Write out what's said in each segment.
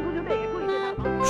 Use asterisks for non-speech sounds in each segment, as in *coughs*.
球队也注意对他。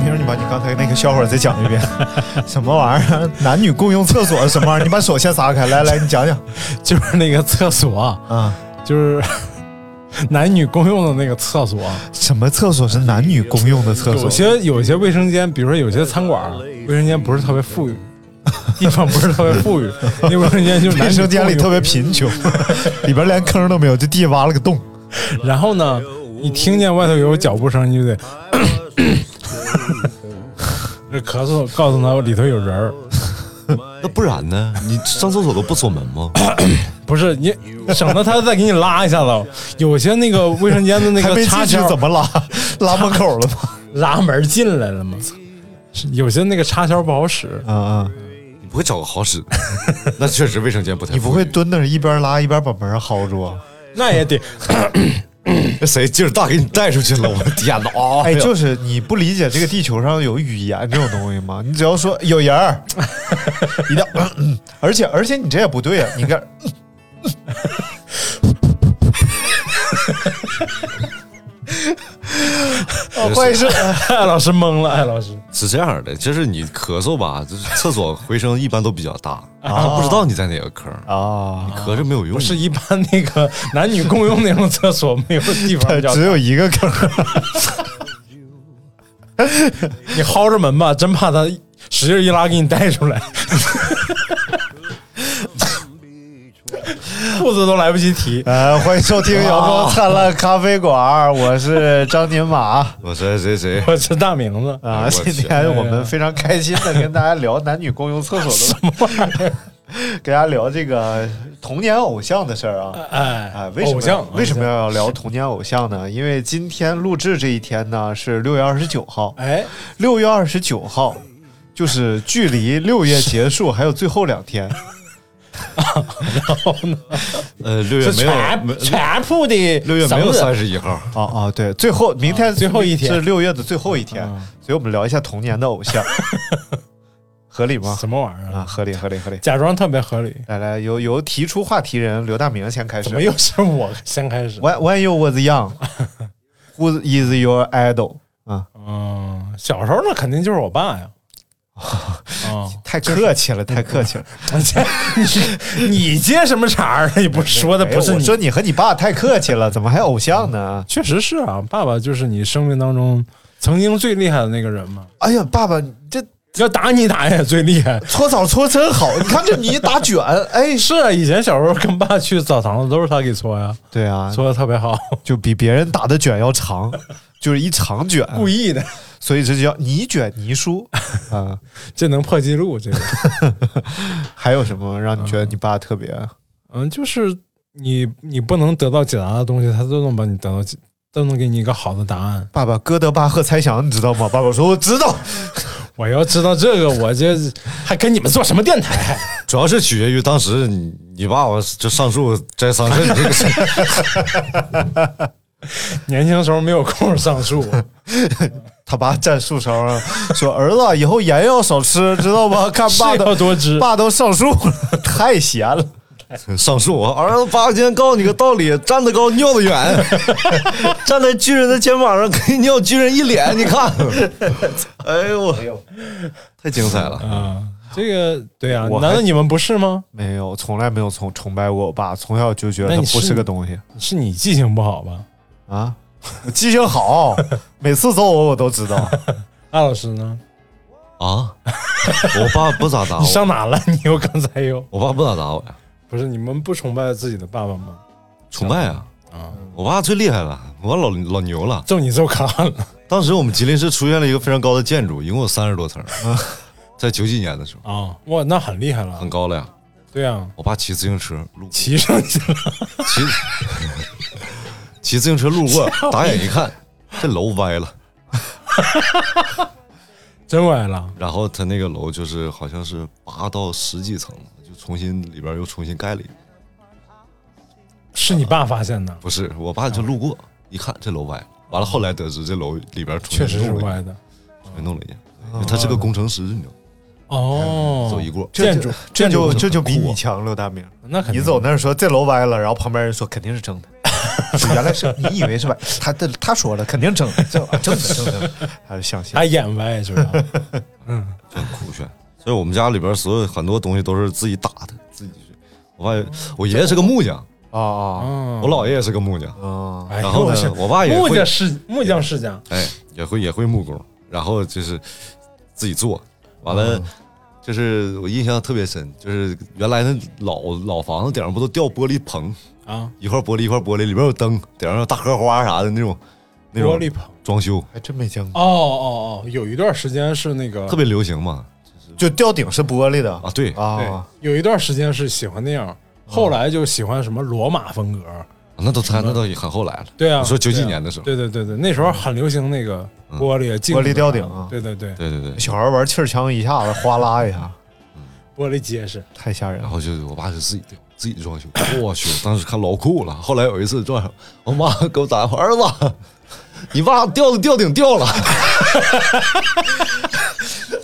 来，刘大明，你把你刚才那个笑话再讲一遍。*laughs* 什么玩意儿？男女共用厕所什么玩意儿？你把手先撒开。来来，你讲讲。*laughs* 就是那个厕所，啊，就是 *laughs* 男女共用的那个厕所。什么厕所是男女共用的厕所？有些有些卫生间，比如说有些餐馆卫生间不是特别富裕，地方不是特别富裕，那卫生间就是男生间里特别贫穷，里边连坑都没有，就地下挖了个洞。然后呢，你听见外头有脚步声，你就得 *coughs* 这咳嗽，告诉他里头有人儿。*laughs* 那不然呢？你上厕所都不锁门吗？*coughs* 不是你省得他再给你拉一下子，有些那个卫生间的那个插销怎么拉？拉门口了吗？*laughs* 拉门进来了吗？有些那个插销不好使，啊啊！你不会找个好使的？那确实卫生间不太。你不会？蹲那儿一边拉一边把门薅住啊？那也得 *laughs* 那 *clears throat* 谁劲儿大给你带出去了？我的 *laughs* 天哪！啊哎，就是你不理解这个地球上有语言这种东西吗？你只要说有人儿，一定要，嗯嗯而且而且你这也不对啊！你看，哦，不好意思，艾 *laughs* 老师懵了，艾老师。是这样的，就是你咳嗽吧，就是厕所回声一般都比较大，他不知道你在哪个坑，啊你，咳着没有用。不是一般那个男女共用那种厕所没有地方只有一个坑，*laughs* 你薅着门吧，真怕他使劲一拉给你带出来，*laughs* *laughs* 裤子都来不及提。*laughs* 呃，欢迎收听阳光灿烂咖啡馆，我是张宁马。*laughs* 我是谁谁我是大名字，啊，今天我们非常开心的跟大家聊男女共用厕所的什么玩意儿，跟大家聊这个童年偶像的事儿啊。哎啊，为什么为什么要聊童年偶像呢？因为今天录制这一天呢是六月二十九号，哎，六月二十九号就是距离六月结束还有最后两天。*laughs* 呃，六月是没有全全部的六月没有三十一号，啊啊，对，最后明天最后一天是六月的最后一天，嗯所以我们聊一下童年的偶像，*laughs* 合理吗？什么玩意儿啊，？合理，合理，合理。假装特别合理，来来，由由提出话题人刘大明先开始。怎么又是我先开始？When when you was young, *laughs* who is your idol？啊，嗯，小时候那肯定就是我爸呀。啊，太客气了，太客气了。*laughs* 你你接什么茬儿？你不说的不是你？说你和你爸太客气了，怎么还偶像呢？确实是啊，爸爸就是你生命当中曾经最厉害的那个人嘛。哎呀，爸爸，你这要打你打也最厉害。搓澡搓真好，你看这泥打卷，哎，是啊，以前小时候跟爸去澡堂子都是他给搓呀，对啊，搓的特别好，就比别人打的卷要长，就是一长卷，故意的，所以这就叫你卷你输 *laughs* 啊。这能破纪录。这个，*laughs* 还有什么让你觉得你爸特别？嗯，就是你你不能得到解答的东西，他都能帮你得到解，都能给你一个好的答案。爸爸哥德巴赫猜想，你知道吗？爸爸说我知道。*laughs* 我要知道这个，我这还跟你们做什么电台？主要是取决于当时你你爸爸就上树摘桑葚这个事儿。年轻时候没有空上树，他爸站树梢上说：“儿子，以后盐要少吃，*laughs* 知道吗？*laughs* 看爸都多汁。爸都上树了，太咸了。上树，儿子，爸今天告诉你个道理：站得高，尿得远。*laughs* 站在巨人的肩膀上，可以尿巨人一脸。你看，哎呦我，太精彩了！啊，这个对啊，难道你们不是吗？没有，从来没有崇崇拜过我爸，从小就觉得他不是是个东西是你记性不好吧？啊。我 *laughs* 记性好，每次揍我我都知道。*laughs* 艾老师呢？啊，我爸不咋打你我，上哪了？你又刚才又我爸不咋打我呀，不是你们不崇拜自己的爸爸吗？崇拜啊，啊我爸最厉害了，我老老牛了。揍你揍卡了。当时我们吉林市出现了一个非常高的建筑，一共有三十多层，*laughs* 在九几年的时候啊，哇，那很厉害了很。高了呀。对啊，我爸骑自行车骑上去了。骑骑自行车路过，打眼一看，这楼歪了。*laughs* 真歪了。然后他那个楼就是好像是八到十几层，就重新里边又重新盖了一个。是你爸发现的，不是，我爸就路过一看这楼歪了，完了后来得知这楼里边确实是歪的。重新弄了一他是个工程师，你知道吗？哦，走一过这就建筑，这就这就比你强，刘大明。那肯定你走那儿说这楼歪了，然后旁边人说肯定是正的，是原来是你以为是吧，他的他说了肯定正的，正正的正的，他就相信他。演歪是吧？*laughs* 很酷炫。所以我们家里边所有很多东西都是自己打的，自己去。我爸我爷爷是个木匠，啊啊嗯我姥爷也是个木匠，啊！哎然后呢我爸也会木匠世木匠世家，哎，也会也会木工，然后就是自己做，完了。就是我印象特别深，就是原来那老老房子顶上不都吊玻璃棚，啊，一块玻璃一块玻璃，里边有灯，顶上有大荷花啥的那种，那种玻璃棚。装修还真没见过，哦哦哦，有一段时间是那个特别流行嘛。就吊顶是玻璃的啊，对，啊对，有一段时间是喜欢那样，后来就喜欢什么罗马风格。那都他那都很后来了。对啊，我说九几年的时候，对对对对，那时候很流行那个玻璃玻璃吊顶啊对对对，对对对，小孩玩气儿枪一下子哗啦一下，*laughs* 玻璃结实。太吓人了。然后就我爸就自己吊，自己装修。我去，当时看老酷了。后来有一次撞上，我妈给我打电话，儿子，你爸吊的吊顶掉了。*laughs*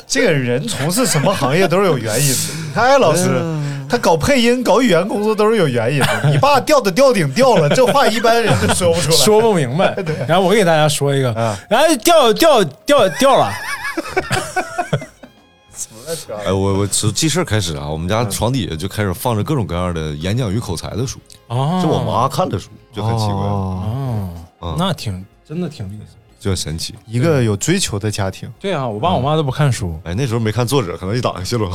这个人从事什么行业都是有原因的。哎老师，他搞配音、搞语言工作都是有原因的。你爸吊的吊顶掉了，这话一般人都说不出来。说不明白。然后我给大家说一个啊，然后掉掉掉掉了，*laughs* 哎，我我从记事儿开始啊，我们家床底下就开始放着各种各样的演讲与口才的书，哦，是我妈看的书，就很奇怪，哦哦嗯，那挺真的挺厉害。就很神奇。一个有追求的家庭，对啊，我爸我妈都不看书，哎，那时候没看作者，可能一打开 *laughs* 谢罗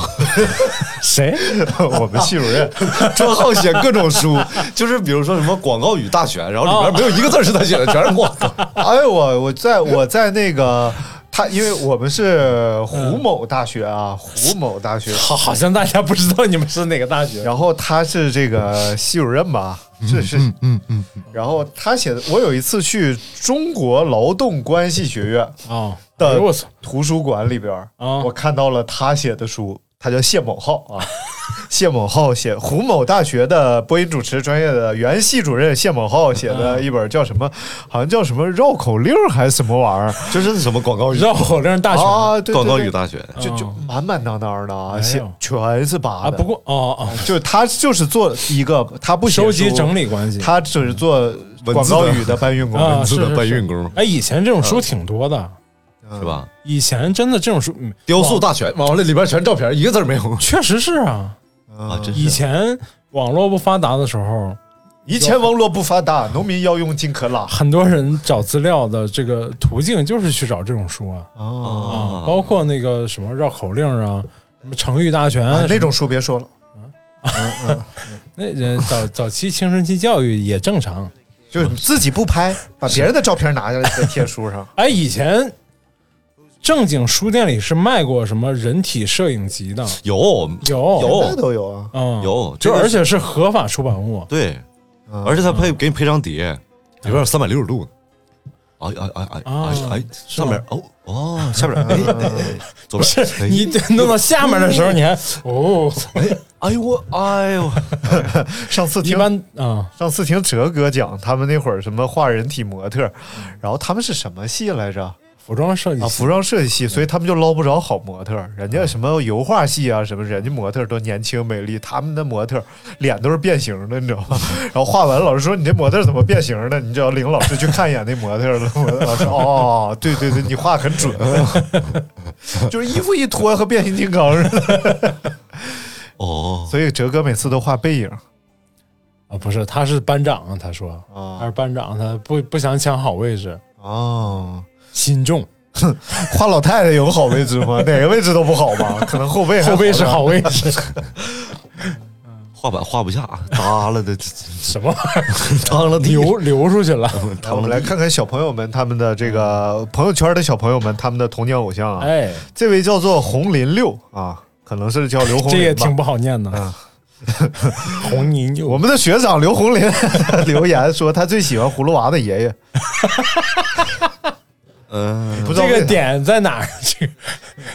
*laughs* 谁？*laughs* 我们系主任专好写各种书，就是比如说什么广告语大全，然后里边没有一个字是他写的，全是广告。哎，我我在我在那个他，因为我们是胡某大学啊，胡某大学，好，好像大家不知道你们是哪个大学。然后他是这个系主任吧，这是嗯嗯，然后他写的，我有一次去中国劳动关系学院啊，哎的图书馆里边儿，啊我看到了他写的书，他叫谢某浩啊，*laughs* 谢某浩写胡某大学的播音主持专业的原系主任谢某浩写的一本叫什么，好像叫什么绕口令还是什么玩意儿就是什么广告语？绕口令大全啊？对对广告对语大全。就就满满当当的啊，写全是八啊，不过哦哦，就他就是做一个，他不写收集书整理关系他只是做广告语的搬运工。啊文字的搬运工哎，以前这种书挺多的，是吧？以前真的这种书，嗯雕塑大全，完了里边全照片，一个字儿没有确实是啊。啊！真以前网络不发达的时候，以前网络不发达，农民要用金克拉很多人找资料的这个途径就是去找这种书啊啊啊，包括那个什么绕口令啊，什么成语大全啊，那种书别说了。啊。嗯 *laughs* 那人早早期青春期教育也正常。就是自己不拍，把别人的照片拿下来再贴书上。*laughs* 哎，以前正经书店里是卖过什么人体摄影集的，有有。有都有啊。嗯，有，就而且是合法出版物。对，嗯。而且他配给你配张碟，里边有三百六十度。哎哎哎哎啊哎哎，上面哦哦，下边哎哎，左边哎。你弄到下面的时候，你还哦，哎呦我哎呦，*laughs* 上次听一般啊，上次听哲哥讲，他们那会儿什么画人体模特，然后他们是什么系来着？服装设计啊，服装设计系，所以他们就捞不着好模特。人家什么油画系啊，什么人家模特都年轻美丽，他们的模特脸都是变形的，你知道吗？*laughs* 然后画完，老师说你这模特怎么变形的？你只要领老师去看一眼那模特了。*laughs* 老师哦，对对对，你画很准，*laughs* 就是衣服一脱和变形金刚似的。哦，所以哲哥每次都画背影啊，不是，他是班长啊，他说他是班长，他不不想抢好位置，哦。心重，画老太太有好位置吗？*laughs* 哪个位置都不好吧？可能后背后背是好位置。*laughs* 画板画不下，耷拉的，什么玩意儿当了地流流出去了？*laughs* 我们来看看小朋友们他们的这个朋友圈的小朋友们他们的童年偶像啊。哎，这位叫做红林六啊，可能是叫刘红林吧。这也挺不好念的。啊红泥牛，我们的学长刘红林留言说他最喜欢葫芦娃的爷爷，嗯，不知道这个点在哪儿？这 *laughs* 个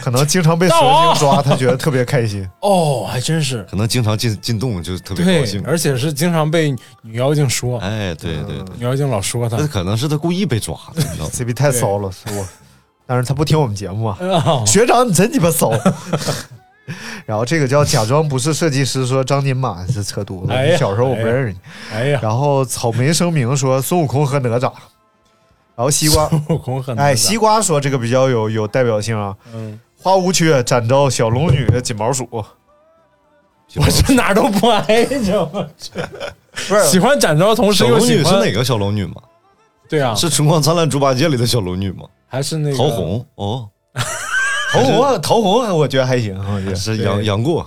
可能经常被蛇精抓，他觉得特别开心。*laughs* 哦，还真是。可能经常进进洞就特别高对兴，。而且是经常被女妖精说，哎，对对对，女妖精老说他那可能是他故意被抓的，你知道吗？这逼太骚了，是我。但是他不听我们节目啊，啊学长你真鸡巴骚。然后这个叫假装不是设计师，说张金马是扯犊子。哎小时候我不认识你。哎呀，然后草莓声明说孙悟空和哪吒。然后西瓜，悟空很哎，西瓜说这个比较有有代表性啊。嗯，花无缺展昭小龙女锦毛鼠，我这哪儿都不挨着，不是。喜欢展昭，同时小龙又喜欢女是哪个小龙女吗？对啊，是《春光灿烂猪八戒》里的小龙女吗？还是那个。陶虹。哦，*laughs* 桃红啊，桃红我觉得还行，我觉得是杨杨过，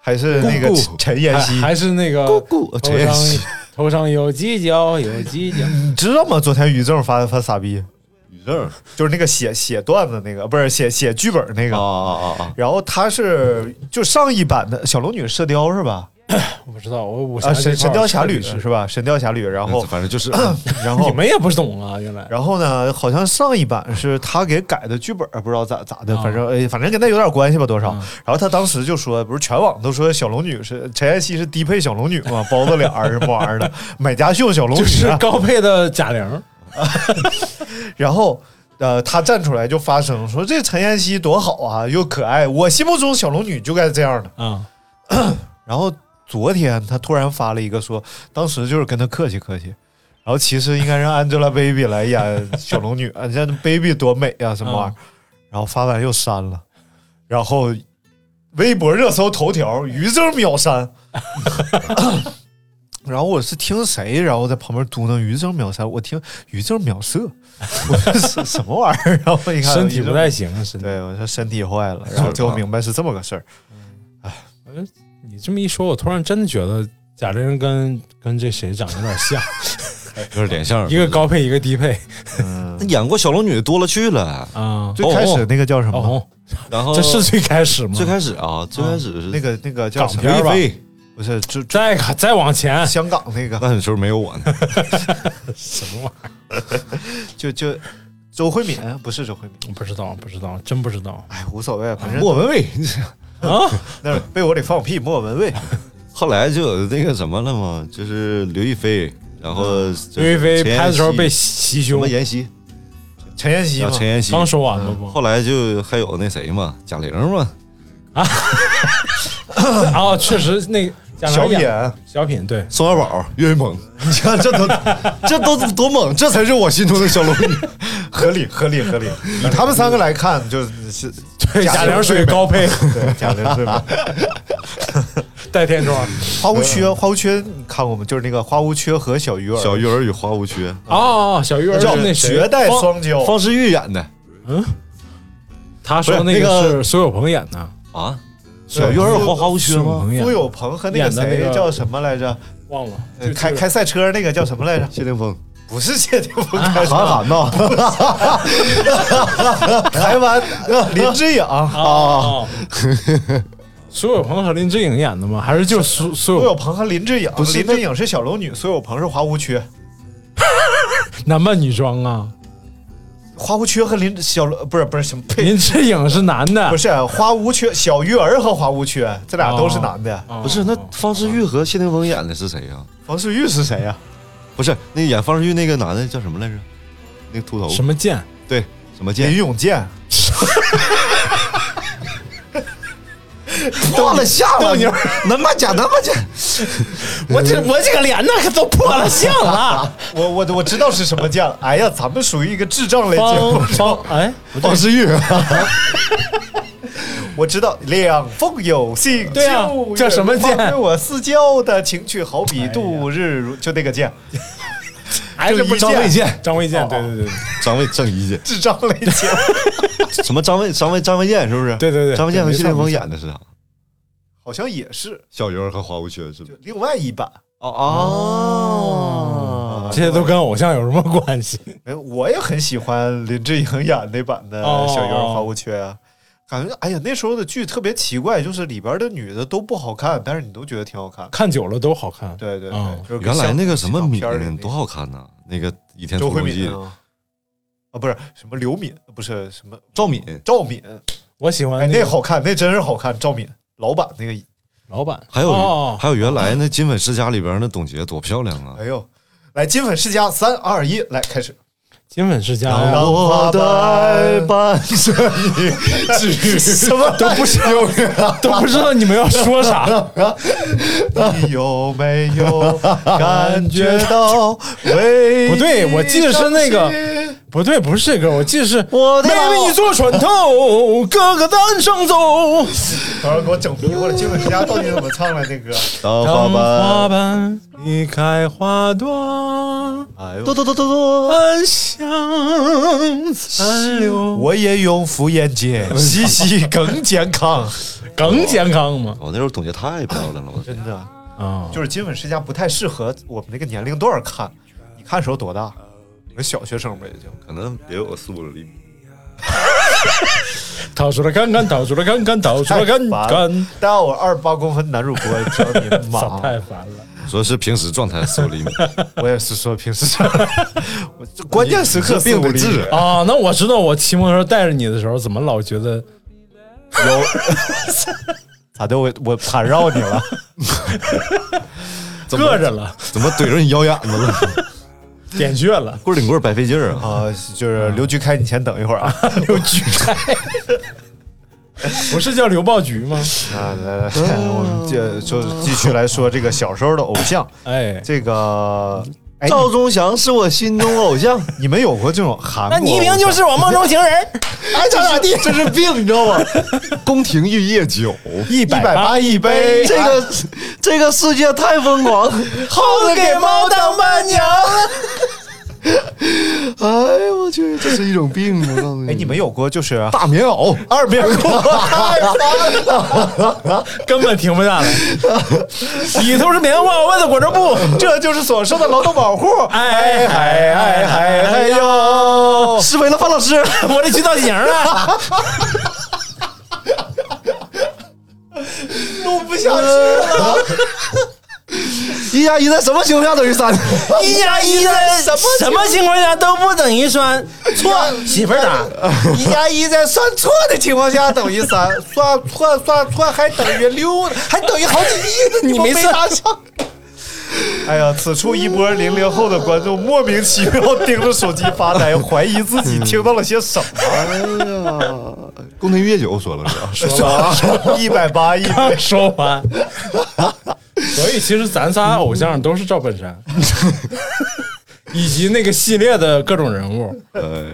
还是那个陈妍希。还是那个姑姑陈妍希头上有犄角，有犄角。你知道吗？昨天于正发发傻逼，宇正就是那个写写段子那个，不是写写剧本那个。啊啊啊啊！然后他是就上一版的小龙女射雕是吧？*clears throat* 我不知道，我我啊，神神雕侠侣是是吧？神雕侠侣，然后反正就是 *clears throat* 然后你们也不懂啊，原来然后呢，好像上一版是他给改的剧本，不知道咋咋的，啊反正哎，反正跟他有点关系吧，多少。啊然后他当时就说，不是全网都说小龙女是陈妍希是低配小龙女嘛，包子脸儿什么玩意儿的，买家秀小龙女、是啊。高配的贾玲，*laughs* 然后呃，他站出来就发声说，这陈妍希多好啊，又可爱，我心目中小龙女就该这样的。嗯，*clears throat* 然后昨天他突然发了一个说，当时就是跟他客气客气，然后其实应该让 Angelababy 来演小龙女，啊，这 baby 多美啊，什么玩意儿？然后发完又删了，然后微博热搜头条于正秒删。*laughs* 然后我是听谁，然后在旁边嘟囔于正秒删，我听于正秒射，我说什什么玩意儿？然后我一看身体不太行，身体。对，我说身体坏了，然后最后明白是这么个事儿。你这么一说，我突然真的觉得贾玲跟跟这谁长得有点像，*laughs* 有点脸像 *laughs* 一个高配，一个低配嗯，*laughs* 演过小龙女的多了去了，啊。最开始那个叫什么？然后这是最开始吗？最开始啊，最开始是那个那个叫什么？刘亦港片儿吧菲，不是，就就再再往前，香港那个，那时候没有我呢，什么玩意儿？就就周慧敏，不是周慧敏，我不知道，不知道，真不知道哎，无所谓，反正莫文蔚。啊！*laughs* 那被窝里放屁，莫文蔚。*laughs* 后来就有那个什么了嘛，就是刘亦菲，然后刘亦菲拍的时候被袭袭胸什么，妍希，陈妍希陈，妍希。刚说完了不？后来就还有那谁嘛，贾玲嘛，啊，*laughs* 确实那小品小品对，宋小宝、岳云鹏，*laughs* 你看这都 *laughs* 这都多猛，这才是我心中的小龙女。*laughs* 合理合理合理。以他们三个来看，就是对贾玲属于高配，对贾玲是吧。带天窗花无缺，花无缺，你看过吗？就是那个花无缺和小鱼儿，小鱼儿与花无缺，哦，小鱼儿叫是那谁绝代双骄。方世玉演的嗯他说那个是苏有朋演的，啊。小鱼儿有花花无缺吗？苏有朋和那个谁叫什么来着？忘了呃开开赛车那个叫什么来着？谢霆锋，不是谢霆锋韩寒呐，*laughs* 台湾林志颖啊，哦，苏有朋和林志颖演的吗？还是就苏苏有苏有朋和林志颖，不是林志颖是小龙女，苏有朋是花无缺。*laughs* 男扮女装啊？花无缺和林小不是不是什么呸，林志颖是男的，不是花无缺，小鱼儿和花无缺这俩都是男的。哦不是那方世玉和谢霆锋演的是谁呀？方世玉是谁呀？不是那演方世玉那个男的叫什么来着？那个秃头什么剑？对什么剑林剑？永健。*laughs* 破了相了，能骂假能骂假，*laughs* 我这我这个脸那可都破了相了。*laughs* 我我我知道是什么酱。哎呀，咱们属于一个智障类节目方。方哎，方世玉，我知道两凤有信，对啊叫什么剑对我私交的情趣，好比度日如，就那个剑，*laughs* 还是不张卫健，张卫健，对对对张卫郑伊健，*laughs* 智障类节目。*laughs* 什么张卫张卫张卫健是不是？对对对张卫健和谢霆锋演的是啥？好像也是小鱼儿和花无缺是吧？另外一版。哦哦，这些都跟偶像有什么关系？哎，我也很喜欢林志颖演那版的哦《小鱼儿花无缺》啊。感觉哎呀，那时候的剧特别奇怪，就是里边的女的都不好看，但是你都觉得挺好看。看久了都好看。对对嗯对，就是原来那个什么敏里多好看呐！那个《倚天屠龙记》啊，啊不是什么刘敏，不是什么赵敏，赵敏，我喜欢哎，那个那好看，那真是好看。赵敏老板那个，老板，还有哦还有原来那《金粉世家》里边那董洁多漂亮啊！哎呦，来金粉世家，三二一，来开始。金粉世家让我代伴着你，什么都不行啊！都不知道你们要说啥。*laughs* 你有没有感觉到为 *laughs* 不对我记得是那个不对，不是这歌，我记得是我的妹妹你坐船头，哥哥单上走。等会儿给我整迷糊了，金粉世家到底怎么唱来那歌？当当花花瓣，瓣离开花朵，哎呦哆哆哆哆哆，暗香残留。我也用敷衍姐，嘻嘻更健康。更健康嘛？我那时候董洁太漂亮了，我真的，啊，就是金粉世家不太适合我们那个年龄段看。你看时候多大？你个小学生吧，也就。可能也有四五厘米。*laughs* 掏出来看看，掏出来看看，掏出来看看，但我二十八公分男主播，知道你操妈！*laughs* 太烦了。说是平时状态四五厘米，*laughs* 我也是说平时，我这关键时刻这病得治啊！啊，那我知道，我骑摩托车带着你的时候，怎么老觉得有咋的？我我缠绕你了？硌着了，怎么怼着你腰眼子了？点穴了？棍儿顶棍儿白费劲儿啊！啊，就是刘菊开，你先等一会儿啊！*laughs* 刘菊开，不是叫刘暴菊吗？啊，来来，来我们接就继续来说这个小时候的偶像，哎，这个。哎，赵忠祥是我心中偶像，*laughs* 你们有过这种韩国？那倪萍就是我梦中情人，爱咋咋地，这是病，你知道吗？*laughs* 宫廷玉液酒，一一百八一杯，这个这个世界太疯狂，耗子给猫当伴娘。*laughs* *laughs* 哎呦我去，这是一种病，我告诉你。哎，你们有过就是大棉袄，二棉裤？*laughs* 根本停不下来，里头是棉花，外头裹着布，这就是所说的劳动保护。哎嗨哎嗨嗨哟！哦是为了范老师。我得去造型了。录不下去了。*laughs* 一加一在什么情况下等于三？一加一在什么什么情况下都不等于三，错，媳妇儿打。*laughs* 一加一在算错的情况下等于三，算错算错还等于六，还等于好几亿呢，你没算上。哎呀，此处一波零零后的观众莫名其妙盯着手机发呆，怀疑自己听到了些什么。哎呀，宫廷玉液酒说了是吧？说了 *laughs* 一百八一刚说完，*laughs* 所以其实咱仨偶像都是赵本山，*laughs* 以及那个系列的各种人物。呃，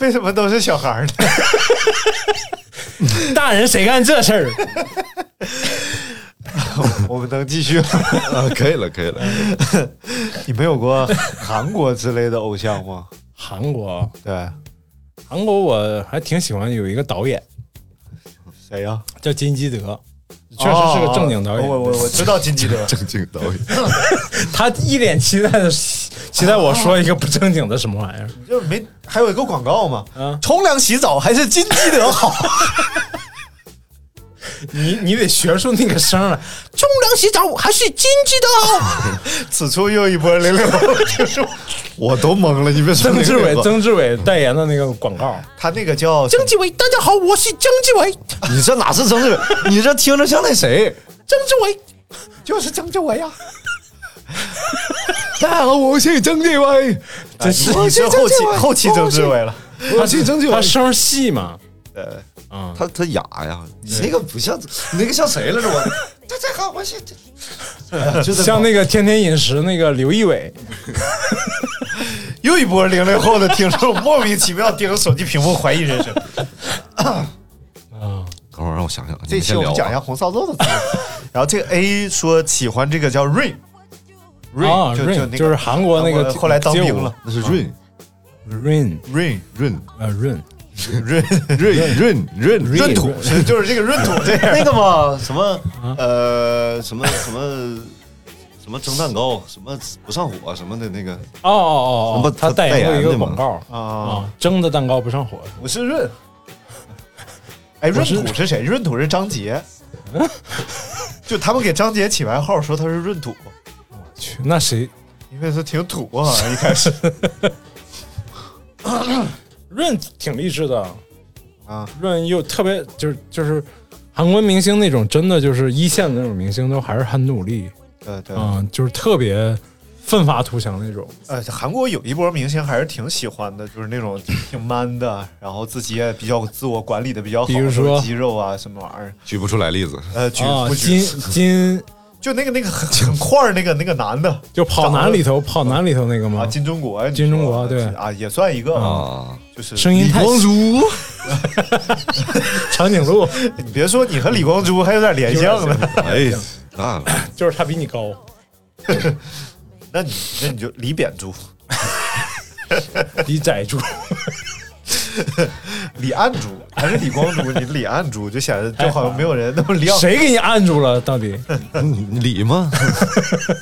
为什么都是小孩儿呢？*laughs* 大人谁干这事儿？我们能继续吗？啊，可以了，可以了。你没有过韩国之类的偶像吗？韩国，对，韩国我还挺喜欢有一个导演谁呀？叫金基德，确实是个正经导演。哦我我我知道金基德。*laughs* 正经导演，*laughs* 他一脸期待的期待我说一个不正经的什么玩意儿。就是没还有一个广告嘛，嗯冲凉洗澡还是金基德好。*laughs* 你 *laughs* 你得学出那个声来，冲凉洗澡还是金基德好。*laughs* 此处又一波零零后听众，我都懵了，你别说曾志伟，曾志伟代言的那个广告。他那个叫曾志伟，大家好，我是曾志伟，*laughs* 你这哪是曾志伟？你这听着像那谁？曾志伟。就是曾志伟呀。大家好，我是曾志伟，这是你是后期后期曾志伟了。他是曾志伟。他声儿细嘛，呃，啊，他他哑呀，你那个不像，你那个像谁来着我。*laughs* 这这好，我是 *laughs* 就是像那个天天饮食那个刘仪伟，*laughs* 又一波零零后的听众莫名其妙盯着手机屏幕怀疑人生。啊等会儿让我想想，这期我们讲一下红烧肉的故事。然后这个 A 说喜欢这个叫 Rain。啊 Rain 就 Rain，就就是韩国那个后来当兵了。那是润，Rain Rain，Rain 润，呃 Rain，闰闰闰闰闰土是就是这个润土 *laughs* 这样。那个嘛，什么呃，什么什么什么蒸蛋糕，什么不上火什么的那个，哦哦什么哦，他代言过一个广告啊啊，蒸的蛋糕不上火。*laughs* 我是润。哎，闰土是谁？闰土是张杰。*laughs* 就他们给张杰起外号说他是闰土，我去，那谁？因为他挺土啊，一开始润挺励志的。啊，润又特别就是就是韩国明星那种真的就是一线的那种明星都还是很努力，对对，嗯，就是特别奋发图强那种。呃，韩国有一波明星还是挺喜欢的，就是那种 *coughs* 挺 man 的，然后自己也比较自我管理的比较好，比如说？肌肉啊什么玩意儿，举不出来例子。呃，举啊，不举。金金就那个那个很很块儿那个那个男的，就跑男里头跑男里头那个啊，金钟国，金钟国对。啊，也算一个啊，就是声音太光洙，长颈鹿，你别说，你和李光洙还有点联想呢。哎，那，就是他比你高，*laughs* 那你那你就李扁洙、比窄猪。*laughs* 李暗洙还是李光洙？你 *laughs* 李暗洙就显得就好像没有人 *laughs* 那么亮。谁给你按住了？到底？你理吗？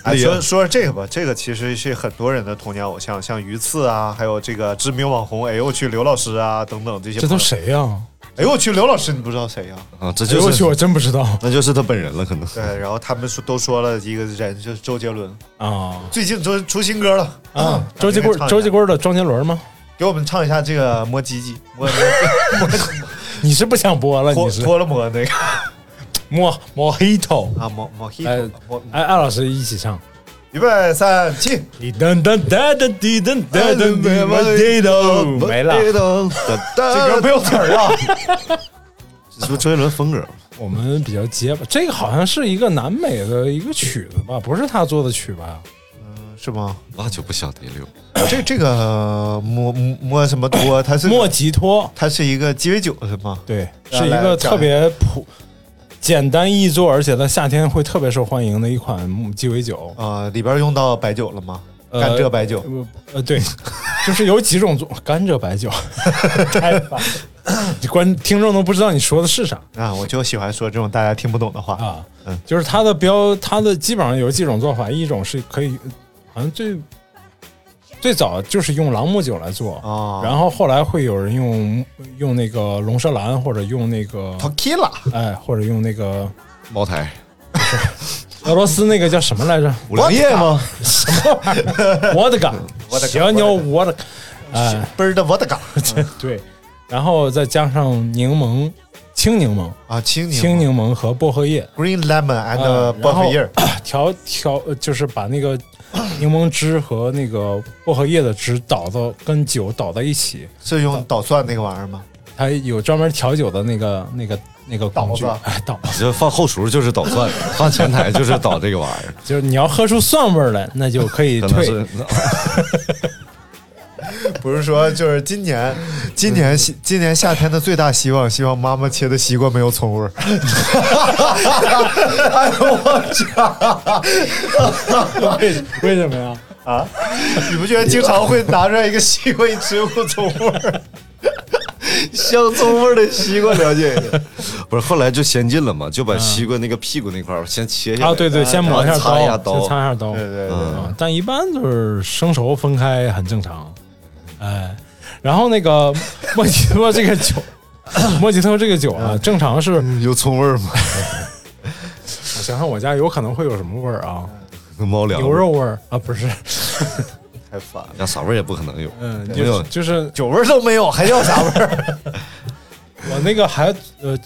哎，说说说这个吧，这个其实是很多人的童年偶像，像鱼刺啊，还有这个知名网红，哎呦我去刘老师啊等等这些。这都？谁呀？哎呦我去刘老师，你不知道谁呀、啊，这哎呦我去，我真不知道那就是他本人了，可能。对，然后他们说都说了一个人就是周杰伦，啊最近出出新歌了啊！周杰棍周杰棍的周杰伦吗？给我们唱一下这个摸鸡鸡，摸摸摸 *laughs* 你是不想播了？摸你是脱了摸那个摸摸黑头？啊摸摸黑头哎摸，哎，艾老师一起唱。预备三起，滴噔噔噔噔滴噔噔噔滴我滴咚没了。这歌没有词儿啊。这是不是周杰伦风格？我们比较结巴，这个好像是一个南美的一个曲子吧，不是他做的曲吧？是吗？那就不晓得了。这这个莫莫什么托？它是莫吉托，它是一个鸡尾酒是吗？对，是一个特别普、简单易做，而且在夏天会特别受欢迎的一款鸡尾酒。啊，里边用到白酒了吗？呃甘蔗白酒。呃呃，对，*laughs* 就是有几种做甘蔗白酒，*laughs* 太烦了你观听众都不知道你说的是啥啊，我就喜欢说这种大家听不懂的话。啊。嗯就是它的标，它的基本上有几种做法，一种是可以，好像最最早就是用朗姆酒来做，啊，然后后来会有人用用那个龙舌兰，或者用那个 tequila 哎，或者用那个茅台、俄罗斯那个叫什么来着？五粮液吗？什么？玩意儿？沃德嘎，小鸟沃德，哎，倍儿的 vodka 对，然后再加上柠檬、青柠檬、啊，青柠青柠檬和薄荷叶，green lemon 啊 and 薄荷叶调调，呃就是把那个柠檬汁和那个薄荷叶的汁倒到跟酒倒在一起，是用捣蒜那个玩意儿吗？它有专门调酒的那个那个那个工具哎，倒子。这放后厨就是捣蒜，放前台就是捣这个玩意儿，*laughs* 就是你要喝出蒜味儿来，那就可以退。*laughs* *laughs* 是不是说就是今年，今年西今年夏天的最大希望，希望妈妈切的西瓜没有葱味儿。*laughs* 哎呦我为为什么呀？啊！你不觉得经常会拿出来一个西瓜一吃有葱味儿？香葱味儿的西瓜，了解一下。不是，后来就先进了嘛，就把西瓜那个屁股那块儿先切下来啊，对对，先磨一下然后擦一下刀，刀先擦一下刀。对对对，啊，但一般就是生熟分开很正常。哎，然后那个莫吉托这个酒，莫吉托这个酒啊，正常是，有葱味儿吗？*laughs* 我想想我家有可能会有什么味儿啊？猫粮牛肉味儿啊，不是，太烦了，呀，啥味儿也不可能有。嗯，没有就就是酒味儿都没有，还要啥味儿？*laughs* 我那个还呃，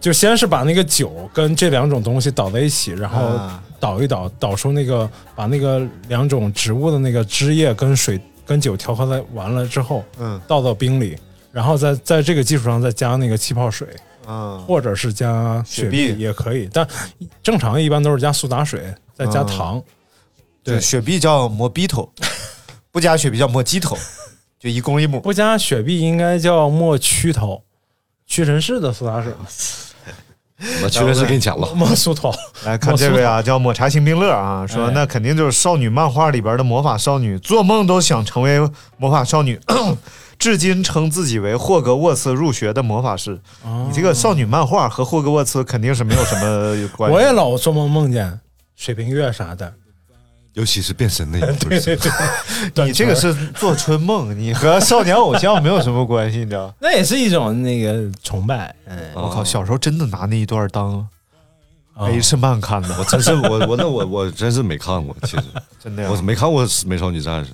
就先是把那个酒跟这两种东西倒在一起，然后啊倒一倒，倒出那个把那个两种植物的那个汁液跟水跟酒调和在完了之后，嗯倒到冰里，然后在在这个基础上再加那个气泡水，嗯，或者是加雪雪碧碧也可以，但正常一般都是加苏打水，再加啊糖。对，雪碧叫摩比头，不加雪碧叫摩鸡头，就一公一母。不加雪碧应该叫莫屈头，屈臣氏的苏打水嘛，我确实是给你讲了。*laughs* 莫苏头。*laughs* 来看这位啊，叫抹茶星冰乐啊，说哎那肯定就是少女漫画里边的魔法少女，做梦都想成为魔法少女。*clears throat* 至今称自己为霍格沃茨入学的魔法师。哦你这个少女漫画和霍格沃茨肯定是没有什么关系。*laughs* 我也老做梦梦见水瓶月啥的。尤其是变身那一 *laughs* 对对对，*laughs* 你这个是做春梦，你和少年偶像没有什么关系，你知道？*laughs* 那也是一种那个崇拜。嗯，我靠，小时候真的拿那一段当哦。H 漫看的，我真是我我那我我真是没看过，其实。真的呀？我没看过《美少女战士》。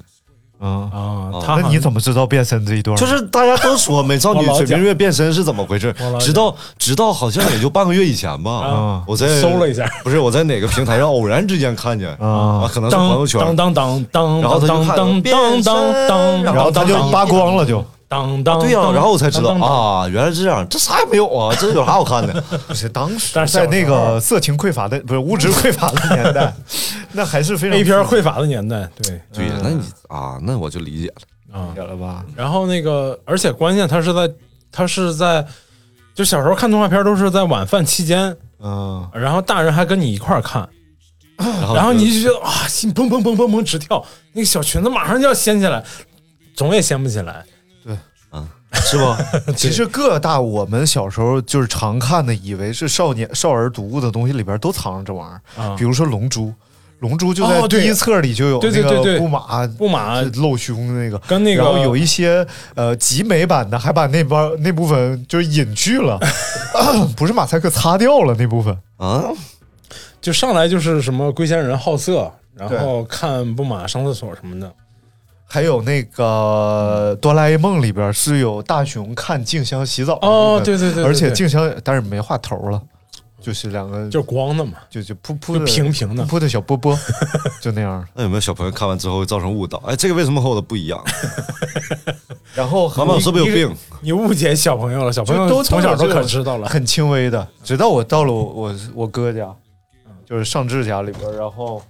嗯啊他，那你怎么知道变身这一段？就是大家都说美少 *laughs* 女水瓶月变身是怎么回事？直到直到好像也就半个月以前吧。啊，我在搜了一下，*laughs* 不是我在哪个平台上偶然之间看见。啊。啊，可能是朋友圈，当当当当然后他就看当当当当当，然后他就扒光了就。当当对呀，然后我才知道啊，原来是这样，这啥也没有啊，这有啥好看的？不 *laughs* 是当时但是在那个色情匮乏的，不是物质匮乏的年代，*laughs* 那还是非常 A 片匮乏的年代，对对呀，那你啊，那我就理解了。理解。了吧？然后那个，而且关键他是在他是在，就小时候看动画片都是在晚饭期间，嗯，然后大人还跟你一块儿看，然后然后你就觉得啊，心砰砰砰砰砰直跳，那个小裙子马上就要掀起来，总也掀不起来。*laughs* 是吧？*laughs* 其实各大我们小时候就是常看的，以为是少年少儿读物的东西里边都藏着这玩意儿，啊比如说《龙珠》，《龙珠》就在第一册里就有对对那个对对布马布马露胸的那个，跟那个然后有一些呃集美版的还把那帮那部分就是隐去了 *laughs* *clears throat* 不是马赛克擦掉了那部分。啊，就上来就是什么龟仙人好色，然后看布马上厕所什么的。还有那个哆啦 A 梦里边是有大雄看静香洗澡哦对对对对而且静香但是没画头了，就是两个就光的嘛，就就噗噗平平的噗噗的小波波，*laughs* 就那样。那有没有小朋友看完之后会造成误导？哎，这个为什么和我的不一样？*laughs* 然后妈妈我是不是有病？你误解小朋友了，小朋友都从小都可知道了。很轻微的，直到我到了我我我哥家，就是尚志家里边，然后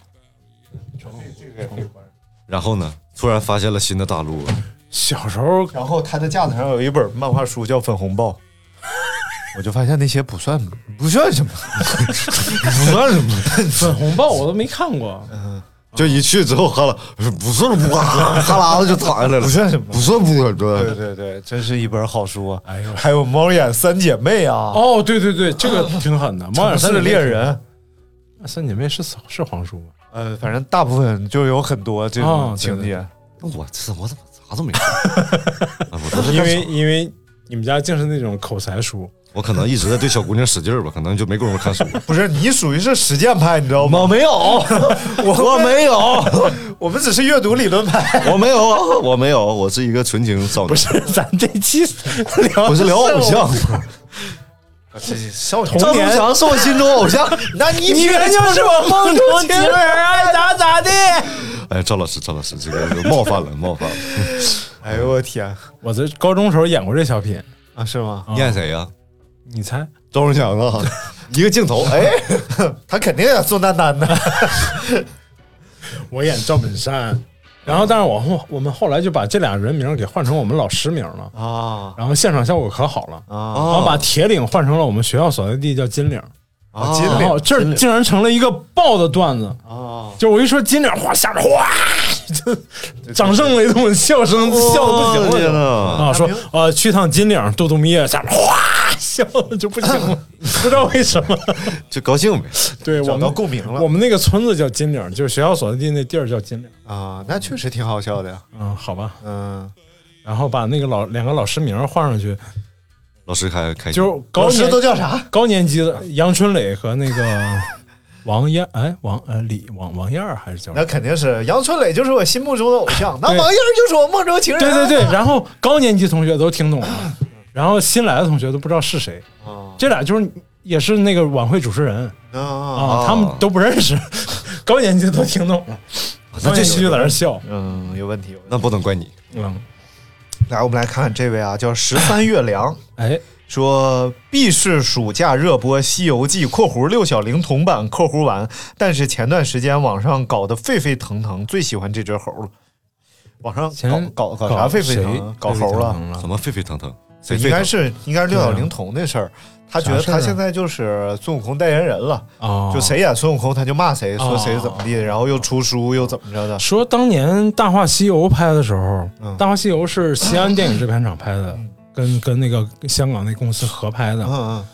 然后呢，突然发现了新的大陆，小时候然后他的架子上有一本漫画书叫《粉红豹》，*laughs* 我就发现那些不算不算什么，*laughs* 不算什么，粉红豹我都没看过，就一去之后哈啦，不算不哈哈喇子就躺下来了，不算什么。不算不算，对。对对对，真是一本好书啊！哎呦。还有猫眼三姐妹啊，哦，对对对，这个挺狠的。猫眼三是姐妹猎人，三姐妹是是黄书吗？呃，反正大部分就有很多这种情节。那我这我怎么啥都没看？*laughs* 因为因为你们家净是那种口才书，我可能一直在对小姑娘使劲儿吧，可能就没工夫看书。*laughs* 不是你属于是实践派，你知道吗？我没有，*laughs* 我没有，我们只是阅读理论派。我没有，我没有，我是一个纯情少女，不是咱这期聊我是聊偶像。这少童赵忠年祥是我心中偶像。*laughs* 那你你原就是我梦中情人，爱咋咋地。哎，赵老师，赵老师，这个冒犯了，冒犯了。*laughs* 哎呦我天 *laughs* 我在高中时候演过这小品，啊，是吗？你演谁呀？你猜？赵忠祥啊，一个镜头，哎，他肯定要宋丹丹的。我演赵本山，然后但是我后我们后来就把这俩人名给换成我们老师名了，啊。然后现场效果可好了，啊。然后把铁岭换成了我们学校所在地叫金岭，啊！金然后领这竟然成了一个爆的段子，啊，就我一说金岭，哗，下面哗，就掌声雷动，笑声笑的不行了。啊，说呃去趟金岭度度蜜月，下面哗笑的就不行了，*laughs* 不知道为什么。就高兴呗。对我找到们共鸣了我们那个村子叫金岭，就是学校所在地那地儿叫金岭。啊，那确实挺好笑的呀。嗯，好吧。嗯，然后把那个老两个老师名换上去，老师开开心，就是高老师年都叫啥？高年级的杨春磊和那个 *laughs* 王燕，哎，王呃李王王燕儿还是叫啥那肯定是杨春磊，就是我心目中的偶像。那王燕儿就是我梦中情人。对对对，然后高年级同学都听懂了，*laughs* 然后新来的同学都不知道是谁。啊这俩就是也是那个晚会主持人啊啊，他们都不认识，*laughs* 高年级都听懂了，高年级就在那笑。嗯，有问题。有问题那不能怪你。嗯，来，我们来看看这位啊，叫十三月凉。*laughs* 哎，说必是暑假热播《西游记》（括弧六小龄童版）（括弧完），但是前段时间网上搞得沸沸腾腾，最喜欢这只猴了。网上搞搞搞啥沸沸腾腾？搞猴了？怎么沸沸腾腾？应该是应该是六小龄童的事儿。他觉得他现在就是孙悟空代言人了，哦，就谁演孙悟空他就骂谁，说哦谁怎么地，然后又出书又怎么着的。说当年《大话西游》拍的时候，嗯大话西游》是西安电影制片厂拍的，跟跟那个香港那公司合拍的。嗯嗯，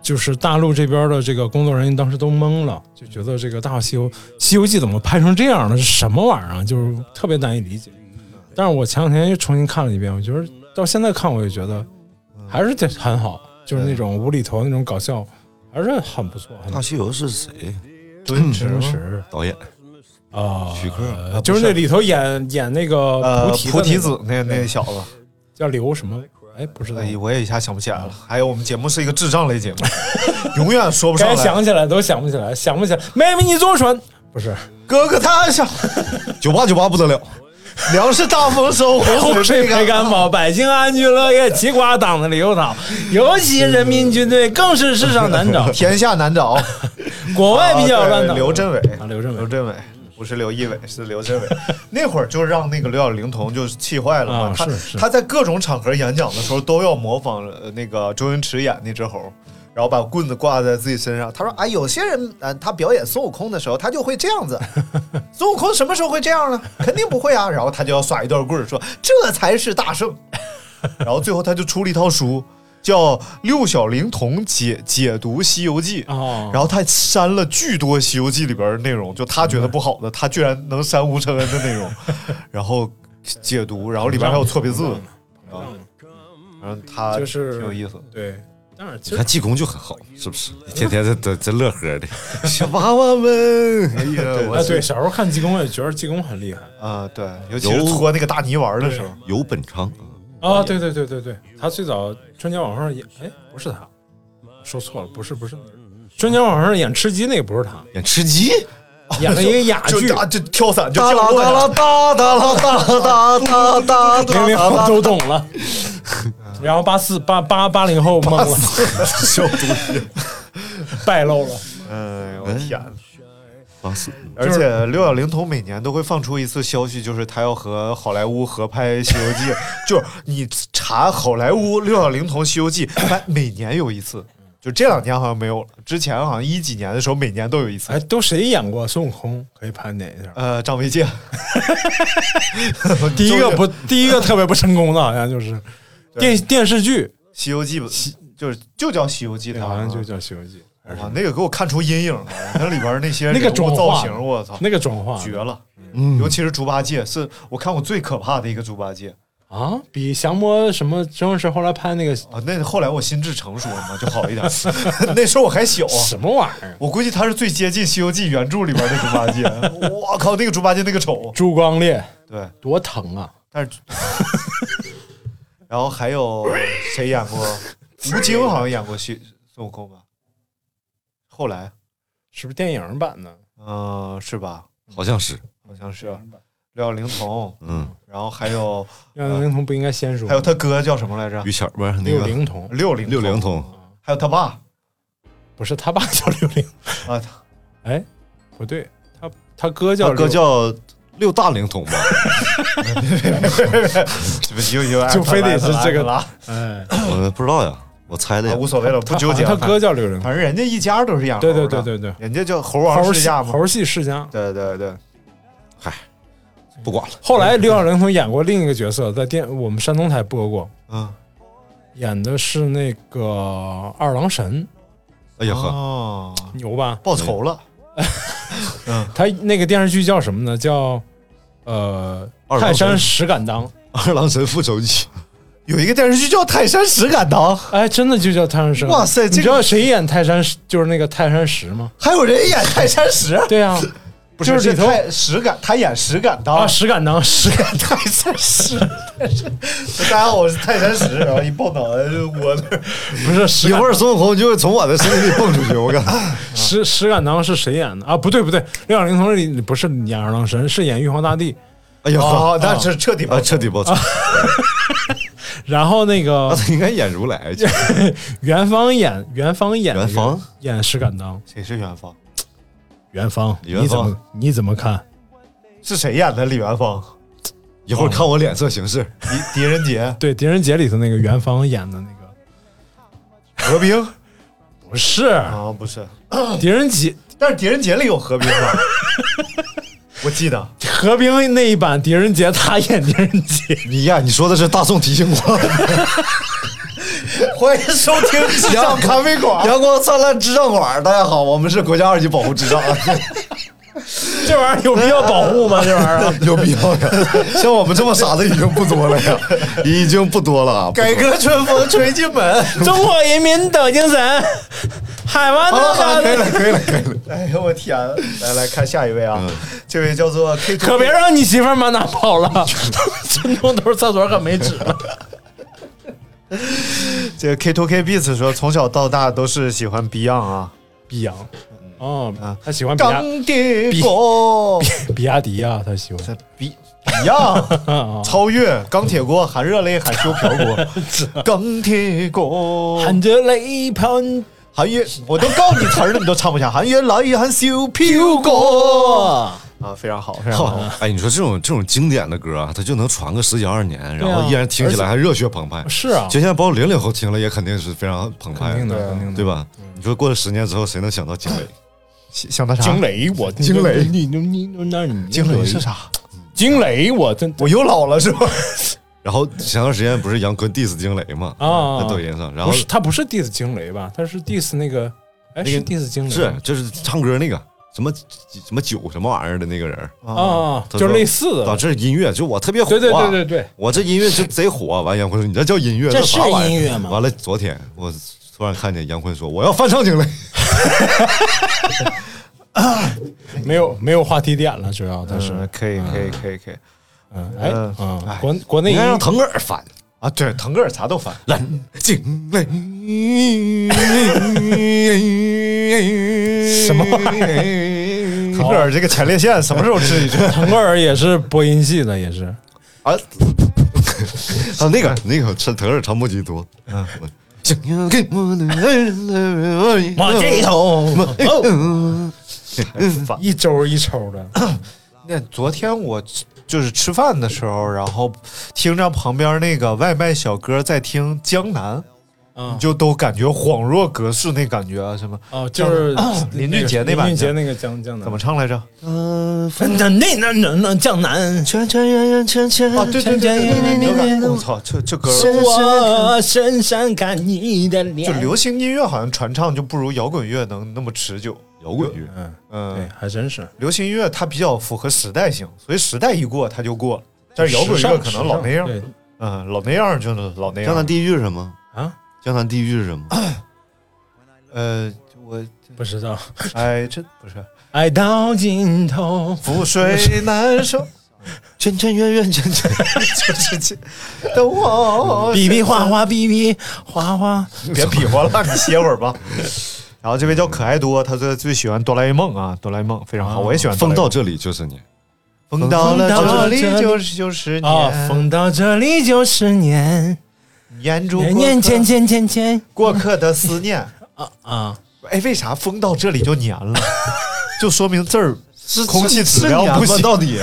就是大陆这边的这个工作人员当时都懵了，就觉得这个《大话西游》《西游记》怎么拍成这样了？是什么玩意儿啊？就是特别难以理解。但是我前两天又重新看了一遍，我觉得到现在看我也觉得还是很好，就是那种无厘头那种搞笑，还是很不错。大西游是谁？周星驰导演啊，徐克呃就是那里头演演那个呃菩提的菩提子那那小子，叫刘什么？哎，不是的，哎，我也一下想不起来了。还有我们节目是一个智障类节目，*laughs* 永远说不上该来。想起来都想不起来，想不起来。妹妹，你坐船不是？哥哥他想九八九八不得了，粮食大丰收，洪洪水没水没干。干饱，百姓安居乐业，齐瓜党子里有草。尤其人民军队更是世上难找，*laughs* 天下难找，国外比较乱啊对找。刘镇伟，啊，刘镇伟刘镇伟不是刘仪伟，是刘镇伟。*laughs* 那会儿就让那个刘小龄童就是气坏了嘛。他他在各种场合演讲的时候都要模仿呃那个周星驰演那只猴。然后把棍子挂在自己身上，他说：“哎，有些人，呃，他表演孙悟空的时候，他就会这样子。*laughs* 孙悟空什么时候会这样呢？肯定不会啊。然后他就要耍一段棍儿，说这才是大圣。*laughs* 然后最后他就出了一套书，叫《六小龄童解解读西游记》。哦，然后他删了巨多《西游记》里边的内容，就他觉得不好的，他居然能删吴承恩的内容，*laughs* 然后解读，然后里边还有错别字，啊，然后他就是挺有意思的。对，当然其实你看济公就很好，是不是？天天在在在乐呵的，*laughs* 小娃娃们，哎呀，啊，对，小时候看济公也觉得济公很厉害。啊，对，尤其是搓那个大泥丸的时候，游本昌，啊。对对对对对，他最早春节晚会上演，哎，不是他，说错了，不是不是那个春节晚会上演吃鸡那个不是他，演吃鸡，演了一个哑剧就，啊，就跳伞就哒啦降落下哒啦哒哒啦哒哒哒哒哒零零后哒，都懂了。*laughs* 然后八四八八八零后懵了，小东西，败露了。哎呦我天！八四，而且六小龄童每年都会放出一次消息，就是他要和好莱坞合拍《西游记》，*laughs* 就是你查好莱坞六小龄童《西游记》，它每年有一次，就这两天好像没有了，之前好像一几年的时候每年都有一次。哎，都谁演过孙悟空？可以盘点一下。呃，张卫健，*laughs* 第一个不，第一个特别不成功的，好像就是电电视剧，《西游记》西就是就叫《西游记》，对，它好像就叫《西游记》。哇，那个给我看出阴影了，那里边那些那个妆造型，我操，那个妆化绝了！嗯尤其是猪八戒，是我看过最可怕的一个猪八戒啊，比降魔什么周星驰后来拍那个啊！那后来我心智成熟了嘛，就好一点。*laughs* *laughs* 那时候我还小啊，什么玩意儿？我估计他是最接近《西游记》原著里边的猪八戒。*laughs* 我靠，那个猪八戒那个丑，朱光烈对，多疼啊！但是，然后还有谁演过？吴京好像演过西孙悟空吧？后来，是不是电影版的？嗯、是吧？好像是，好像是六小龄童，嗯，然后还有 *laughs* 让灵童不应该先说，还有他哥叫什么来着？于谦不是那六个龄童，六龄六龄童，还有他爸不是他爸叫六龄，啊，哎，不对，他他哥叫他哥叫六大龄童吧？*laughs* *laughs* 就就就非得是这个了，哎，我不知道呀，我猜的呀。无所谓了，不纠结。他哥叫六龄童，反正人家一家都是养猴对的，对对对对，人家叫猴王猴戏世家嘛。猴戏世家。对对对，不管了，后来刘小龄童演过另一个角色，在电我们山东台播过，嗯，演的是那个二郎神，哎呀呵，哦，牛吧？报仇了，嗯他那个电视剧叫什么呢？叫呃二郎神泰山石敢当。二郎神复仇记，有一个电视剧叫《泰山石敢当》，哎，真的就叫泰山石。哇塞这个你知道谁演泰山石？就是那个泰山石吗？还有人演泰山石，对啊，不就是里头泰石敢，他演石敢当啊，石敢当，石敢泰山石。大家好，我是泰山石，然后一蹦脑袋就窝那。不是一会儿孙悟空就会从我的身体里蹦出去，我感觉。石石敢当是谁演的啊？不对不对，六小龄童里不是演二郎神，是演玉皇大帝。哎呀呵，哦，那是彻底啊，彻底报仇，*laughs* 然后那个他应该演如来去。*laughs* 元芳演元芳演那个元芳演石敢当，谁是元芳？元芳你怎么你怎么看？是谁演的？李元芳？一会儿看我脸色行事。狄狄仁杰、*laughs* 对，狄仁杰里头那个元芳演的那个。何冰？不是。啊，不是，*clears throat* 狄仁杰，但是狄仁杰里有何冰吧？*laughs* 我记得。何冰那一版狄仁杰他演狄仁杰，你呀，你说的是大宋提刑官，*laughs* *laughs* 欢迎收听智障咖啡馆。阳光灿烂智障馆。大家好，我们是国家二级保护智障，*laughs* 这玩意儿有必要保护吗？*laughs* 这玩意儿有必要呀。像我们这么傻的已经不多了呀，已经不多了啊。改革春风吹进门。中国人民的精神，海湾好了好了，可以。了可以了可以了。哎呦我天！来来看下一位啊，这位叫做 K 可别让你媳妇儿满哪跑了，村东头厕所可没纸了。*laughs* 这个 K to K Beats 说，从小到大都是喜欢 Beyond 啊，，Beyond，哦，他喜欢比亚钢铁锅，*laughs* 比亚迪啊，他喜欢。这 B Beyond *laughs* 超越钢铁锅，含热泪含修瓢锅，钢铁锅，含着泪喷含月，我都告诉你词儿了，你都唱不下，含月来含修瓢锅啊，非常好，非常好。哎，你说这种这种经典的歌啊，它就能传个十几二十年，然后依然听起来还热血澎湃。是啊就现在包括零零后听了也肯定是非常澎湃肯定的肯定的对吧？你说过了十年之后，谁能想到惊雷？*coughs* 想到啥？惊雷，我惊雷你你你你那你惊雷是？啥？惊雷，我真我又老了是吧？*laughs* 然后前段时间不是杨坤 diss 惊雷嘛？啊，在抖音上，然后他不是 diss 惊雷吧？他是 diss 那个，哎，是 diss 惊雷是就是唱歌那个什么什么酒什么玩意儿的那个人啊，就类似啊，的，这是音乐，就我特别火，对对对对对，我这音乐就贼火。完，杨坤说你这叫音乐，这是啥玩意儿？音乐吗？完了，昨天我突然看见杨坤说我要翻唱惊雷，*laughs* 没有没有话题点了，主要他是。嗯，可以可以可以可以。嗯哎嗯国国内音应该让腾格尔翻。啊！对，腾格尔啥都翻。蓝精灵，什么？玩意儿腾格尔这个前列腺什么时候治一治？*laughs* 腾格尔也是播音系的，也是。啊？*laughs* 啊，那个那个是腾格尔唱莫吉多，嗯，想要给我的爱这头，*laughs* 烦。一周一抽的，*coughs* 那昨天我吃就是吃饭的时候，然后听着旁边那个外卖小哥在听《江南》，嗯。你就都感觉恍若隔世那感觉啊，什么哦，就是林俊杰那版的。林俊杰那个江江南。怎么唱来着？嗯，那那那那那江南，圈圈圆圆圈圈。啊，对对对对对对对，我操，这这歌我深深看你的脸。就。流行音乐好像传唱就不如摇滚乐能那么持久。摇滚乐，嗯，嗯，对，还真是。流行音乐它比较符合时代性，所以时代一过它就过了。但是摇滚乐可能老那样，嗯，老那样就是老那样江南。地狱是什么？啊，江南地狱是什么？*coughs* 呃，我 *coughs* 不知道。哎，这不是爱到尽头，覆水难收，圈圈圆圆圈圈，*laughs* 就是这的我。比比划划，比比划划。别比划了，你歇会儿吧。然后这位叫可爱多，他最最喜欢哆啦 A 梦啊，哆啦 A 梦非常好，我也喜欢。风到这里就是你。风到了这里就是就是啊，年，风到这里就是年，念住年过客年渐渐渐渐过客的思念。啊啊！哎，为啥风到这里就黏了？*laughs* 就说明这儿是空气质量不行。到底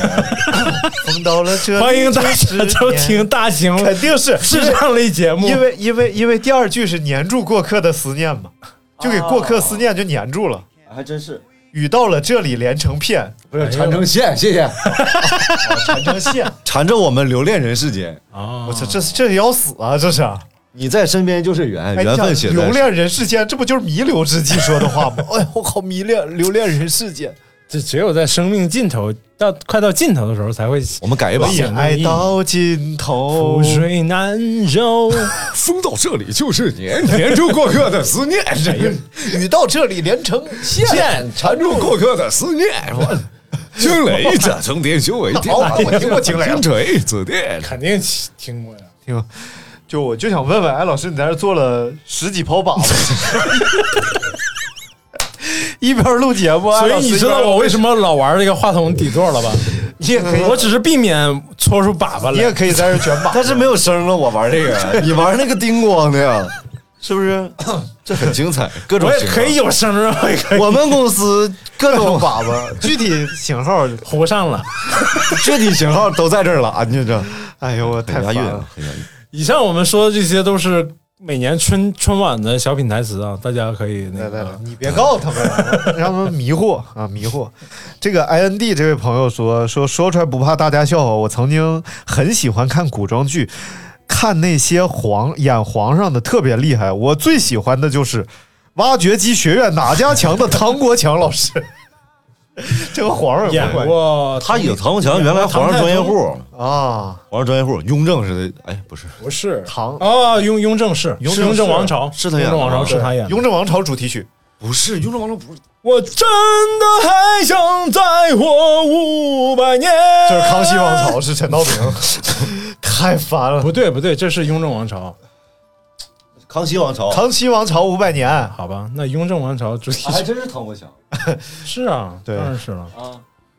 风到了这里，欢迎大家收听，大型肯定是是这样类节目。因为因为因为第二句是黏住过客的思念嘛，就给过客思念就粘住了。还真是雨到了这里连成片，不是缠成线，谢谢。*laughs* 缠成线。缠着我们留恋人世间，啊我操，这这要死啊！这是。你在身边就是缘，哎，缘分写在留恋人世间，这不就是弥留之际说的话吗？*laughs* 哎呀，我靠迷恋留恋人世间，这只有在生命尽头到快到尽头的时候才会我们改一把爱到尽头覆。水难收。*laughs* 风到这里就是年，黏住过客的思念，*laughs* 雨到这里连成线。缠住过客的思念。*laughs* 惊雷这成天修为天，好我听过惊雷锤紫电，肯定听过呀。听，就我就想问问，哎，老师，你在这做了十几泡粑粑，一边录节目，所以你知道我为什么？老玩这个话筒底座了吧？*laughs* 你也可以，我只是避免搓出粑粑来。你也可以在这卷粑粑。但是没有声了。我玩这个，*laughs* 你玩那个叮咣的呀。是不是？这很精彩，各种我也可以有声啊，我们公司各各种种粑粑，*laughs* 具体型号，糊上了。具体型号都在这儿了啊！你这哎呦我太烦了。。以上我们说的这些都是每年春春晚的小品台词啊，大家可以那个，你别告诉他们，*laughs* 让他们迷惑啊迷惑。这个 I N D 这位朋友说说说出来不怕大家笑话，我曾经很喜欢看古装剧，看那些皇演皇上的特别厉害。我最喜欢的就是挖掘机学院哪家强的唐国强老师。*laughs* 这个皇上演过他有唐国强，原来皇上专业户，啊？皇上专业户，雍正是的，哎，不是，不是唐啊，雍雍正是雍正王朝，是他演的雍正王朝啊是他演的。雍正王朝主题曲，不是雍正王朝，不是我真的还想再活五百年。这是康熙王朝，是陈道明，太烦了。不对不对，这是雍正王朝，康熙王朝，康熙王朝五百年，好吧？那雍正王朝主题曲还真是唐国强 *laughs* 是啊，对当然是了。啊。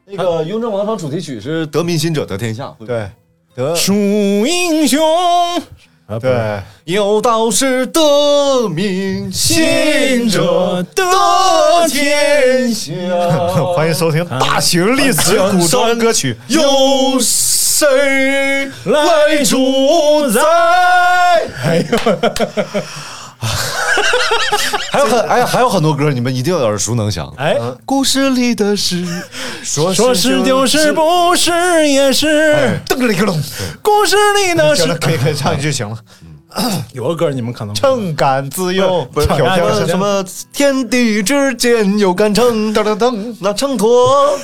那个雍正王朝主题曲是“得民心者得天下”，对，得数英雄，啊，对。有道是得民心者得天下。*laughs* 欢迎收听大型历史古装歌曲。有谁来主宰。还有，还有很哎呀，还有很多歌，你们一定要耳熟能详。哎，故事里的事，说说是就是，不是也是，噔了一个隆。故事里的行了，*laughs* 是。可以可以唱一句行了。*clears throat* 有个歌你们可能不秤杆自由，不是飘哎飘是什么什么天地之间有杆秤，噔噔噔，那秤砣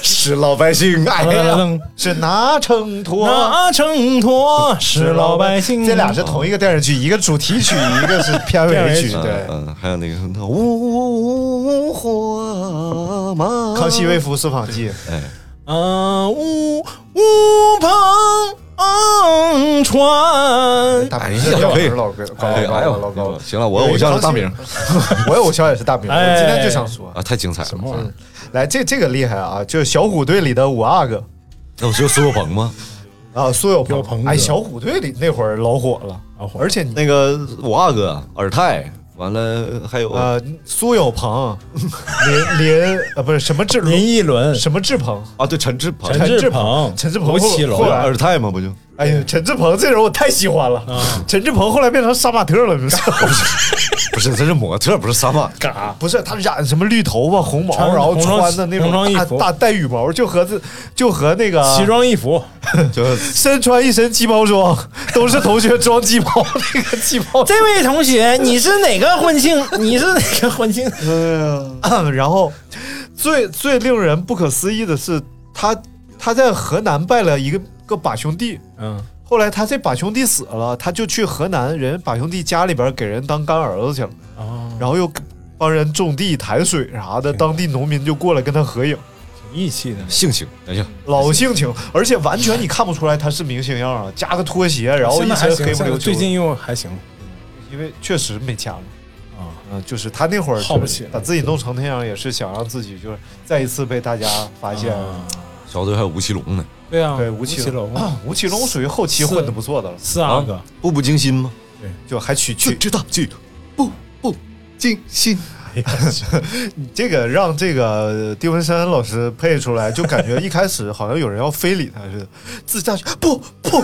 是老百姓爱噔呀。是拿秤砣。拿秤砣是老百姓。这俩是同一个电视剧，一个主题曲，一个是片尾曲。对，嗯，嗯还有那个什么五花马，康熙微服私访记，哎，啊，乌乌篷船。大明哎呀可以老哥，高哎高哎呦高高。行了，我偶像是大明我偶像也是大明，我哎今天就想说，啊，太精彩了。什么玩意儿？来这这个厉害啊，就是小虎队里的五阿哥那不就苏有朋吗？啊，苏有朋哎，小虎队里那会儿老火了，老火而且你那个五阿哥尔泰，完了还有呃，苏有朋、林林呃不是什么志林依轮、什么志鹏，啊，对陈志鹏，陈志鹏、陈志朋吴奇隆后来尔泰嘛，不就？哎呀，陈志鹏这人我太喜欢了。陈志鹏后来变成杀马特了，你知道吗？*laughs* 不是，这是模特，不是萨满。嘎，不是他染什么绿头发、红毛，然后穿的那种大红装衣服大带羽毛，就和这就和那个奇装异服，*laughs* 就身穿一身鸡毛装，都是同学装鸡毛那个鸡毛。这位同学，你是哪个婚庆？你是哪个婚庆？*laughs* 然后最最令人不可思议的是，他他在河南拜了一个个把兄弟，嗯，后来他这把兄弟死了，他就去河南人把兄弟家里边给人当干儿子去了，哦，然后又帮人种地抬水啥的，当地农民就过来跟他合影，挺义气的。性情，哎呀，老性情，而且完全你看不出来他是明星样啊，加个拖鞋，然后一身黑不溜秋。最近又还行因为确实没钱了。啊。嗯，就是他那会儿耗不起把自己弄成那样，也是想让自己就是再一次被大家发现。啊小队还有吴奇隆呢，对啊，对，吴吴奇隆，啊吴奇隆属于后期混的不错的了，是啊哥，步步惊心吗？就还取自取知道句，步步惊心。*laughs* 这个让这个丁文山老师配出来，就感觉一开始好像有人要非礼他似的，自下去不不，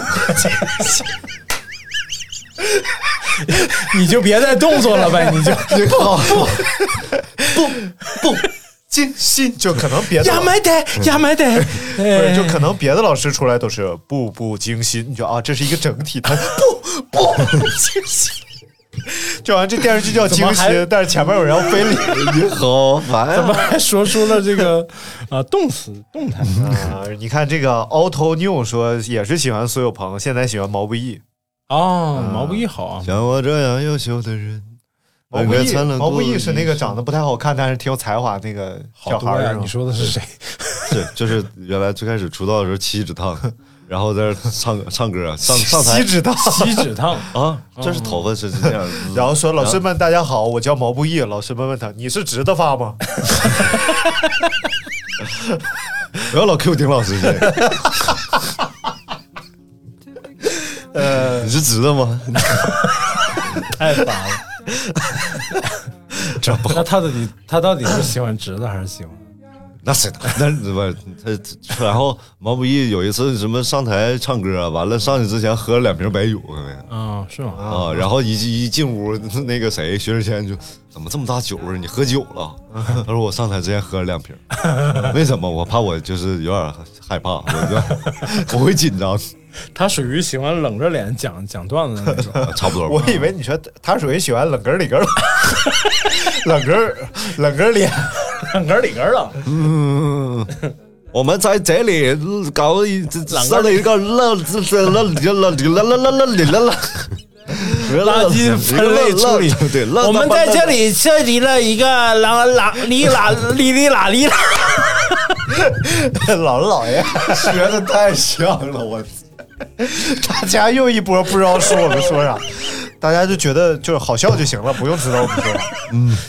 *laughs* 你就别再动作了呗，你就 *laughs* 步步惊心，就可能别的亚麻得亚麻得，不 *laughs* 不是，就可能别的老师出来都是步步惊心，你就啊，这是一个整体，他步步惊心。就好像这电视剧叫惊心，但是前面有人要非礼你好烦怎么啊！还说出了这个啊动词动态？*laughs* 啊！你看这个 Auto New 说也是喜欢苏有朋，现在喜欢毛不易。哦，毛不易好啊，像我这样优秀的人，毛不易，毛不易是那个长得不太好看，但是挺有才华那个！小孩儿你说的是谁？*laughs* 对就是原来最开始出道的时候七指烫，然后在这儿唱唱歌，上上台锡纸烫。锡纸烫，啊，这是头发是是这样，*laughs* 然后说：“老师们，大家好，我叫毛不易。”老师们问他：“你是直的发吗 *laughs* 不要老 Q 丁老师这个，呃你是直的吗？太烦了。*laughs* 这不好那，他到底他到底是喜欢直的还是喜欢？那是那不他，然后毛不易有一次什么上台唱歌，完了上去之前喝了两瓶白酒，看没啊，是吗？啊，然后一一进屋，那个谁薛之谦就怎么这么大酒味儿？你喝酒了？他说我上台之前喝了两瓶，*laughs* 为什么？我怕我就是有点害怕，我就我会紧张，他属于喜欢冷着脸讲讲段子的那种。*laughs* 差不多吧。我以为你说他属于喜欢冷根里根 *laughs* 儿，冷根冷根儿脸，*laughs* 冷根里根了，嗯，我们在这里搞一设了一个乐乐乐乐乐乐乐乐乐乐乐。垃圾分类处理。对，我们在这里设计了一个啷啷哩啦哩哩啦哩啦。姥姥姥爷学的太像了，我。*laughs* 大家又一波不知道说我们说啥，大家就觉得就是好笑就行了，不用知道我们说。啥。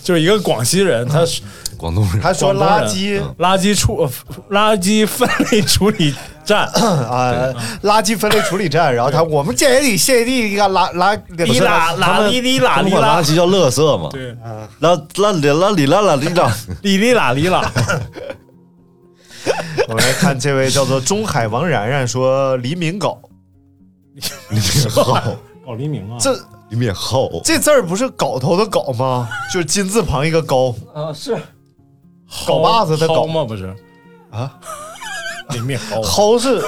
就是一个广西人，他是广东人，他说垃圾。垃圾处垃圾分类处理站。*coughs* 啊，垃圾分类处理站，然后他我们建议你现地一个垃垃哩啦啦哩哩啦哩啦垃，圾叫垃圾嘛？对，啦啦里啦里啦啦里啦，哩哩啦哩啦。*laughs* 我们来看这位叫做中海王然然说黎明镐，黎明镐，搞 *laughs* 黎明啊，这李敏镐，这字儿不是镐头的镐吗？就是金字旁一个高，啊是。镐把子的镐吗？不是？啊，里面薅蒿是？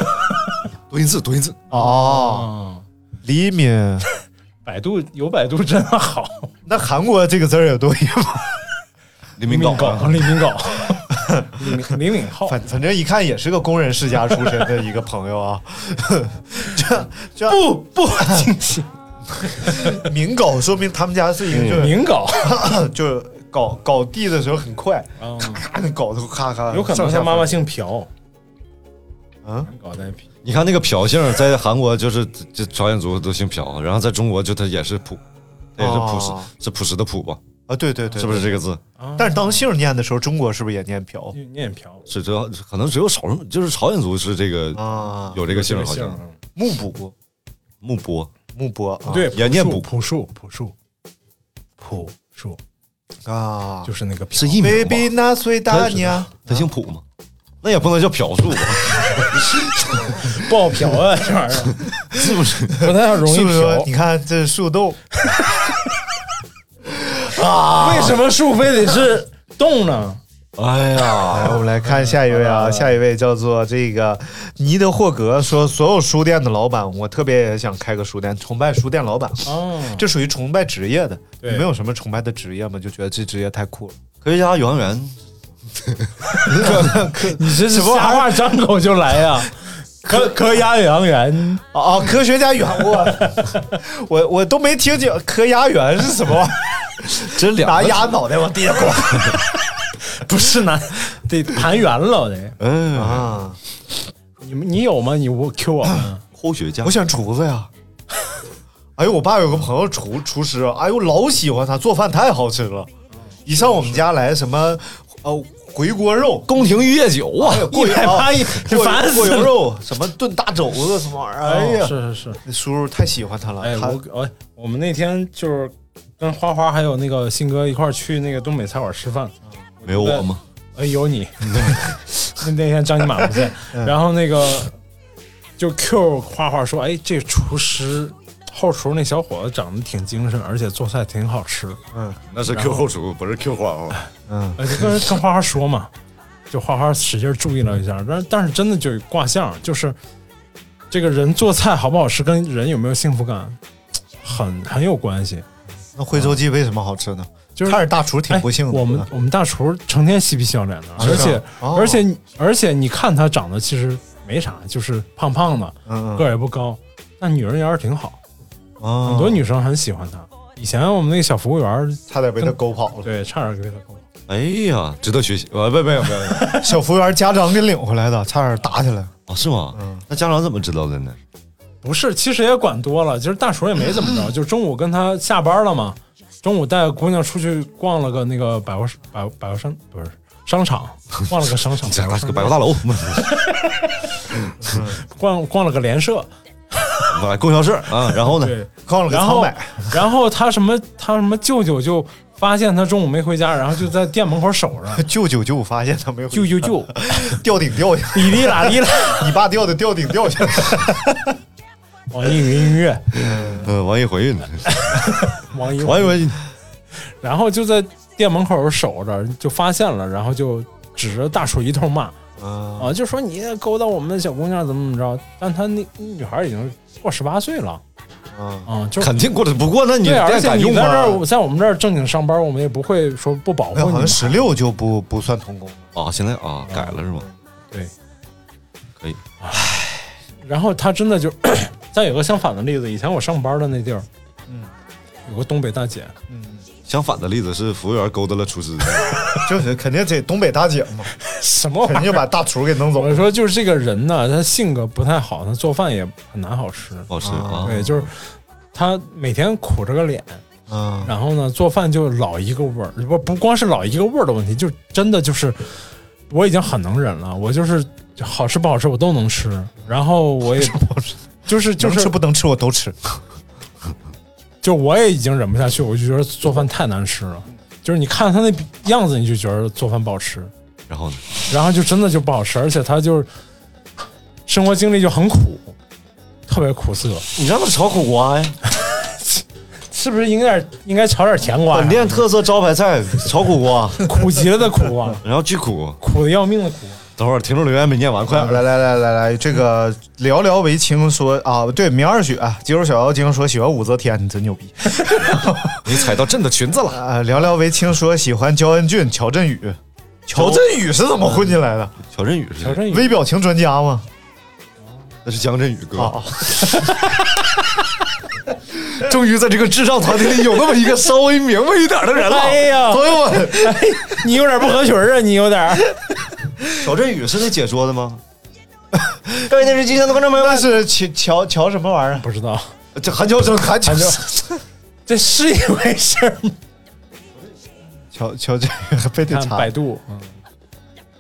多音字多音字，哦，啊。黎明。百度有百度真好，那韩国这个字儿有多音吗？*laughs* 黎明镐啊，李敏镐，李敏李敏镐，反反正一看也是个工人世家出身的一个朋友啊，*laughs* 这这不不 *laughs* 惊喜，*laughs* 明镐说明他们家是一个就是明镐，*clears throat* 就是搞搞地的时候很快，咔，咔那镐头咔咔，有可能他妈妈姓朴，嗯，搞代皮，你看那个朴姓，在韩国就是这朝鲜族都姓朴，然后在中国就他也是朴，他也是朴实哦，是朴实的朴吧？啊，对对对，是不是这个字？但是当姓念的时候，中国是不是也念朴念朴是只可能只有少数，就是朝鲜族是这个啊？有这个姓，好像。木卜。木波，木波啊。对，也念朴朴树朴树。朴树，啊，就是那个朴是艺名吧？baby 那岁大娘，他姓朴吗？那也不能叫朴树吧？不好嫖啊，这玩意儿。*laughs* 是不是？不太容易是不是你。看这是树洞为什么树非得是洞呢？哎呀，来，我们来看下一位啊，下一位叫做这个尼德霍格说，所有书店的老板，我特别也想开个书店，崇拜书店老板，哦，这属于崇拜职业的。对你们有什么崇拜的职业吗？就觉得这职业太酷了。科学家宇航员，*laughs* 你这是瞎话张口就来 *laughs* 呀？科科研宇航员，哦哦，科学家远我 *laughs* 我我都没听清科研员是什么玩意儿，*laughs* 这两个拿鸭脑袋往地下刮 *laughs* 不是拿，得盘圆了得。嗯，啊！你们你有吗？你我 Q 我们。科学家我，选厨子呀。哎呦，我爸有个朋友厨厨师，哎呦，老喜欢他做饭太好吃了。一上我们家来什么呃回锅肉，宫廷御宴酒啊哎，呀过一百八一烦死了过油肉，什么炖大肘子什么玩意儿，哎呀，哦是是是。那叔叔太喜欢他了。哎，他我我我们那天就是跟花花还有那个信哥一块儿去那个东北菜馆吃饭。没有我吗？哎，有你。那 *laughs* 那天张尼玛不在，然后那个就 Q 花花说：“哎，这厨师后厨那小伙子长得挺精神，而且做菜挺好吃。嗯那是 Q 后厨，不是 Q 花花。”呃，就跟跟花花说嘛，就花花使劲注意了一下，但但是真的就卦象，就是这个人做菜好不好吃，跟人有没有幸福感很很有关系。那徽州鸡为什么好吃呢？就是看着大厨挺不幸的。哎我们我们大厨成天嬉皮笑脸的，而且、哦而且而且你看他长得其实没啥，就是胖胖的，嗯个儿也不高，但女人缘儿挺好，嗯，很多女生很喜欢他。以前我们那个小服务员儿，差点被他勾跑了。对，差点被他勾跑。哎呀，值得学习。呃，不，没有，没有，没有。小服务员家长给领回来的，差点打起来。哦，是吗？那家长怎么知道的呢？不是，其实也管多了，就是大厨也没怎么着，*laughs* 就中午跟他下班了嘛，中午带姑娘出去逛了个那个百货百百货商不是商场，逛了个商场，*laughs* 了个百货大楼，*laughs* 逛逛了个联社，啊，供销社啊，然后呢？逛了个然后买，然后他什么他什么舅舅就发现他中午没回家，然后就在店门口守着，舅舅就发现他没有舅舅舅，吊顶掉下，哩哩啦哩啦，你爸掉的吊顶掉下。来，网易云音乐，呃，王一回呢？网易王一回，然后就在店门口守着，就发现了，然后就指着大叔一通骂啊，就说你勾搭我们的小姑娘怎么怎么着，但他那那女孩已经过十八岁了，啊，就肯定过得不过，那你对，而且你？在这儿，在我们这儿正经上班，我们也不会说不保护好像你们。十六就不不算童工了。啊，现在啊改了是吗？对，可以。唉然后他真的就，再有个相反的例子，以前我上班的那地儿，嗯，有个东北大姐，嗯相反的例子是服务员勾搭了厨师，*laughs* 就是肯定得东北大姐嘛，*laughs* 什么玩意儿？肯定就把大厨给弄走我。说就是这个人呢，他性格不太好，他做饭也很难好吃。不好吃啊。对，就是他每天苦着个脸，嗯，然后呢做饭就老一个味儿，不不光是老一个味儿的问题，就真的就是我已经很能忍了，我就是好吃不好吃我都能吃，然后我也就是就是吃不能吃我都吃。*laughs* 就我也已经忍不下去，我就觉得做饭太难吃了。就是你看他那样子，你就觉得做饭不好吃，然后呢？然后就真的就不好吃，而且他就是生活经历就很苦，特别苦涩，你让他炒苦瓜呀？*laughs* 是不是应该应该炒点甜瓜呀？本店特色招牌菜炒苦瓜，*laughs* 苦极了的苦瓜，然后巨苦。苦的要命的苦。等会儿听众留言没念完，快点来来来来来，这个寥寥为情说啊，对，明二雪，肌肉小妖精说喜欢武则天，你真牛逼 *laughs* 你踩到朕的裙子了。*laughs* 啊！寥寥为情说喜欢焦恩俊、乔振宇，乔振宇是怎么混进来的？乔振宇是乔振宇微表情专家吗？那是江振宇哥。啊，*laughs* 终于在这个智障团体里有那么一个稍微明白一点的人了。哎呀朋友们，你有点不合群啊，你有点儿。乔振宇是那解说的吗？*laughs* 各位电视机前的观众朋友那们，是乔乔乔什么玩意儿？不知道，这韩乔生，韩乔 *laughs* 这是一回事儿吗？乔乔振宇非得看查百度，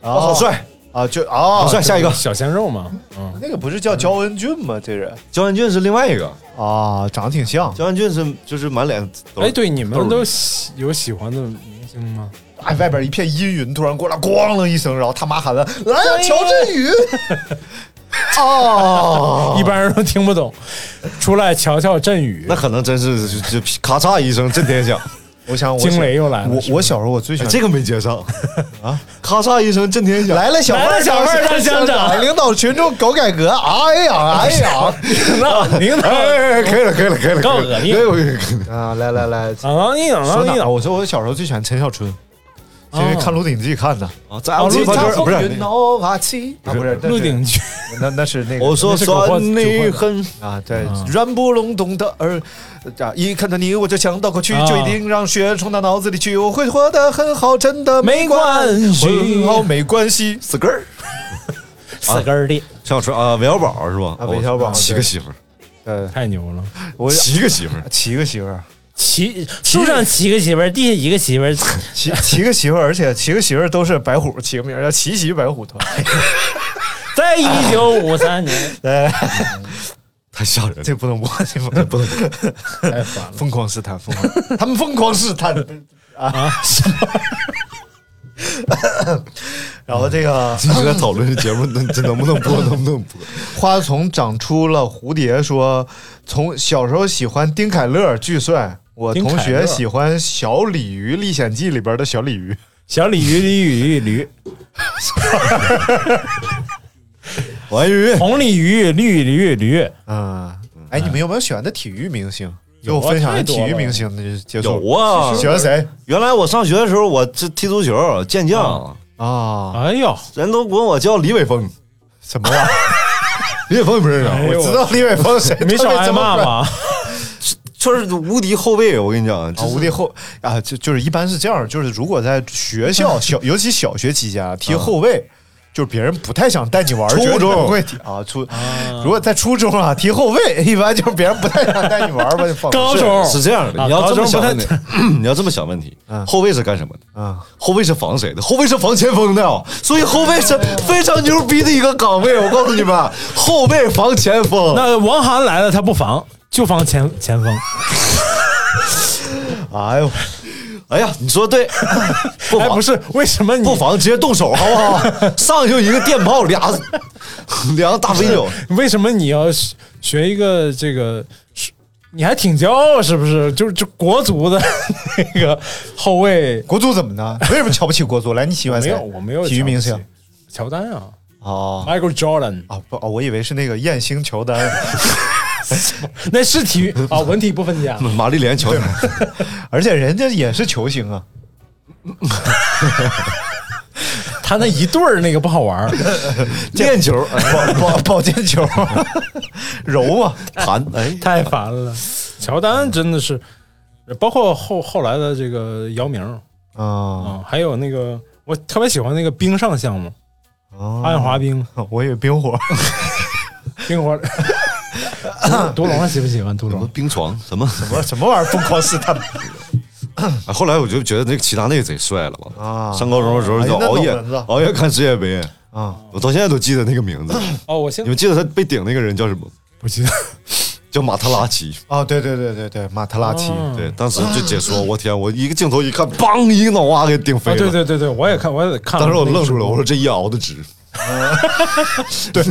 啊，好帅，啊！就啊，好帅。下一个，小鲜肉嘛，嗯，那个不是叫焦恩俊吗？这人焦恩俊是另外一个，啊，长得挺像。焦恩俊是就是满脸都是。哎，对，你们都都喜有喜欢的明星吗？哎，外边一片阴云，突然过来，咣啷一声，然后他妈喊了：“来呀，乔振宇！*laughs* ”哦，*laughs* 一般人都听不懂，出来瞧瞧振宇那，可能真是就就咔嚓一声震天响，*laughs* 我想我惊雷又来了。我我小时候我最喜欢这个没接上啊！咔嚓一声震天响，来了，小来了小妹儿当乡长领导群众搞改革。哎呀，哎呀，那领导哎，可以了，可以了，可以了，够恶心可以可以可以啊，来来来，啊，你等啊，说哪儿？你等，我说我小时候最喜欢陈小春，是因为看《鹿鼎记》看的。啊，在我这块就是不是。啊，不是鹿鼎记，那那是那个我说算你狠，啊，对啊，软不隆咚的耳啊，一看到你我就想到过去，啊就一定让血冲到脑子里去，我会活得很好，真的没关系很好没关系。死根儿。四根儿的，陈小春啊，韦小宝是吧？啊韦小宝哦七个媳妇儿，呃，太牛了。我七个媳妇儿，七个媳妇儿，七树上七个媳妇儿，地下一个媳妇儿，七七个媳妇儿，而且七个媳妇儿都是白虎起个名儿叫奇袭白虎团。*laughs* 在一九五三年，来，太吓人了。这不能播，这不能播，太烦了。疯狂试探，疯狂，*laughs* 他们疯狂试探 *laughs* 啊什么？然后这个一直在讨论这节目能这能不能播，能不能播？花丛长出了蝴蝶，说从小时候喜欢丁凯乐巨帅，我同学喜欢小鲤鱼历险记里边的小鲤鱼。小鲤鱼，鲤鱼，鲤鱼，王宇，红鲤鱼，绿鲤鱼，驴。啊，哎，你们有没有喜欢的体育明星？给有分享体育明星的接触。有啊，喜欢谁原来我上学的时候，我这踢足球健将，啊？哎呦，人都管我叫李伟峰。什么玩意儿？*laughs* 李伟峰你不认识我知道李伟峰谁，没少挨骂吧？吧？就是无敌后卫，我跟你讲，啊，就是无敌后啊，就就是一般是这样，就是如果在学校小，尤其小学期间啊踢后卫，就是别人不太想带你玩儿，初中不会踢啊。初如果在初中啊，踢后卫 *laughs* 一般就是别人不太想带你玩儿吧，就放高中是这样的，啊你要这么想 *laughs* *clears throat* 你要这么想问题嗯，后卫是干什么的？啊。后卫是防谁的？后卫是防前锋的哦，所以后卫是非常牛逼的一个岗位。我告诉你们，后卫防前锋。那王涵来了，他不防，就防前前锋。*laughs* 哎呦，哎呀，你说对，*laughs* 不哎，防不是，为什么你不防直接动手好不好？*laughs* 上去就一个电炮，俩两个大飞脚。为什么你要学学一个这个？你还挺骄傲是不是？就是就国足的那个后卫，国足怎么呢？为什么瞧不起国足？来，你喜欢谁？没有，我没有体育明星乔丹啊哦，Michael Jordan，啊不哦，我以为是那个艳星乔丹。*laughs* 那是体育啊，文体不分家。*laughs* 玛丽莲乔丹，*laughs* 而且人家也是球星啊。他那一对儿那个不好玩儿，练球，保保保健球，柔啊，弹，哎，太烦了。乔丹真的是，包括后后来的这个姚明啊，啊，还有那个我特别喜欢那个冰上项目，哦鞍滑冰，我以为冰火，冰火。*laughs* 独龙喜不喜欢独什么龙？冰床什么？什么什么玩意儿疯狂试探 *laughs* 啊后来我就觉得那个齐达内贼帅了吧？啊上高中的时候哎那就熬夜懂文字熬夜看世界杯，啊？我到现在都记得那个名字。*coughs* 哦，我现你们记得他被顶那个人叫什么？不记得。*laughs* 叫马特拉齐。哦，对对对对对，马特拉齐，哦对，当时就解说，我天，我一个镜头一看，梆，一个脑瓜给顶飞啊，了。对对对对，我也看，我也看了当时我愣住了，我说这一熬的值。*laughs* 对，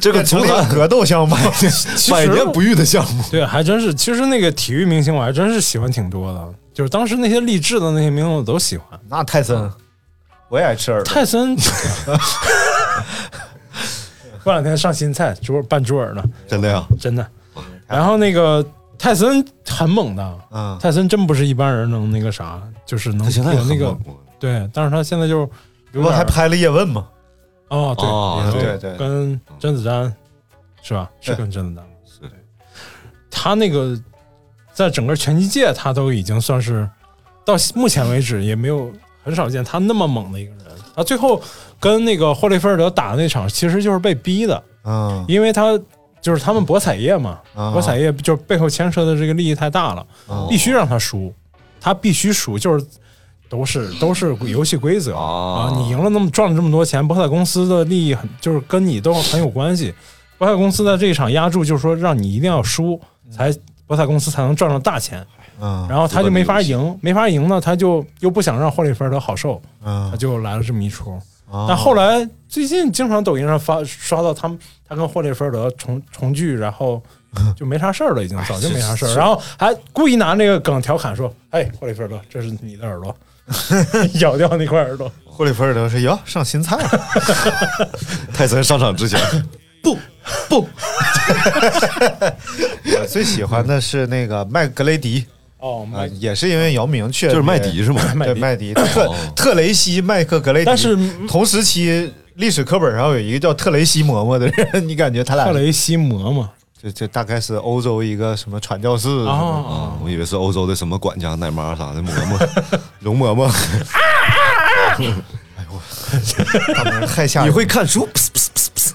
这个足坛格斗项目，*laughs* 百年不遇的项目。对，还真是。其实那个体育明星我还真是喜欢挺多的，就是当时那些励志的那些明星我都喜欢。那泰森，我也爱吃耳朵。泰森 *laughs* 过两天上新菜，猪拌猪耳呢，真的呀，真的。然后那个泰森很猛的，嗯泰森真不是一般人能那个啥，就是能那个对，但是他现在就有点不还拍了叶问吗？哦，对啊对对跟甄子丹是吧？是跟甄子丹对。他那个在整个拳击界，他都已经算是到目前为止也没有很少见他那么猛的一个人。他最后跟那个霍利菲尔德打的那场，其实就是被逼的，嗯，因为他就是他们博彩业嘛，啊博彩业就是背后牵扯的这个利益太大了，啊必须让他输，他必须输，就是都是都是游戏规则。啊。你赢了那么赚了这么多钱，博彩公司的利益很就是跟你都很有关系。博彩公司在这一场压注，就是说让你一定要输，才博彩公司才能赚到大钱。嗯然后他就没法赢，没法赢呢，他就又不想让霍利菲尔德好受，嗯。他就来了这么一出。啊。但后来最近经常抖音上发刷到他们他跟霍利菲尔德重重聚，然后就没啥事儿了，已经 *laughs* 早就没啥事儿，然后还故意拿那个梗调侃说：“哎，霍利菲尔德，这是你的耳朵，*laughs* 咬掉那块耳朵。霍利菲尔德说哟上新菜了，*laughs* 泰森上场之前，不不，*laughs* 我最喜欢的是那个麦格雷迪”哦，啊，也是因为姚明去，就是麦迪是吗？对麦迪。特特雷西麦克格雷迪，但是同时期历史课本上有一个叫特雷西嬷嬷的人，你感觉他俩特雷西嬷嬷这这大概是欧洲一个什么传教士啊，啊，我以为是欧洲的什么管家、奶妈啥的，嬷嬷、容嬷嬷。的，*laughs* *laughs* 他们太吓人。你会看书，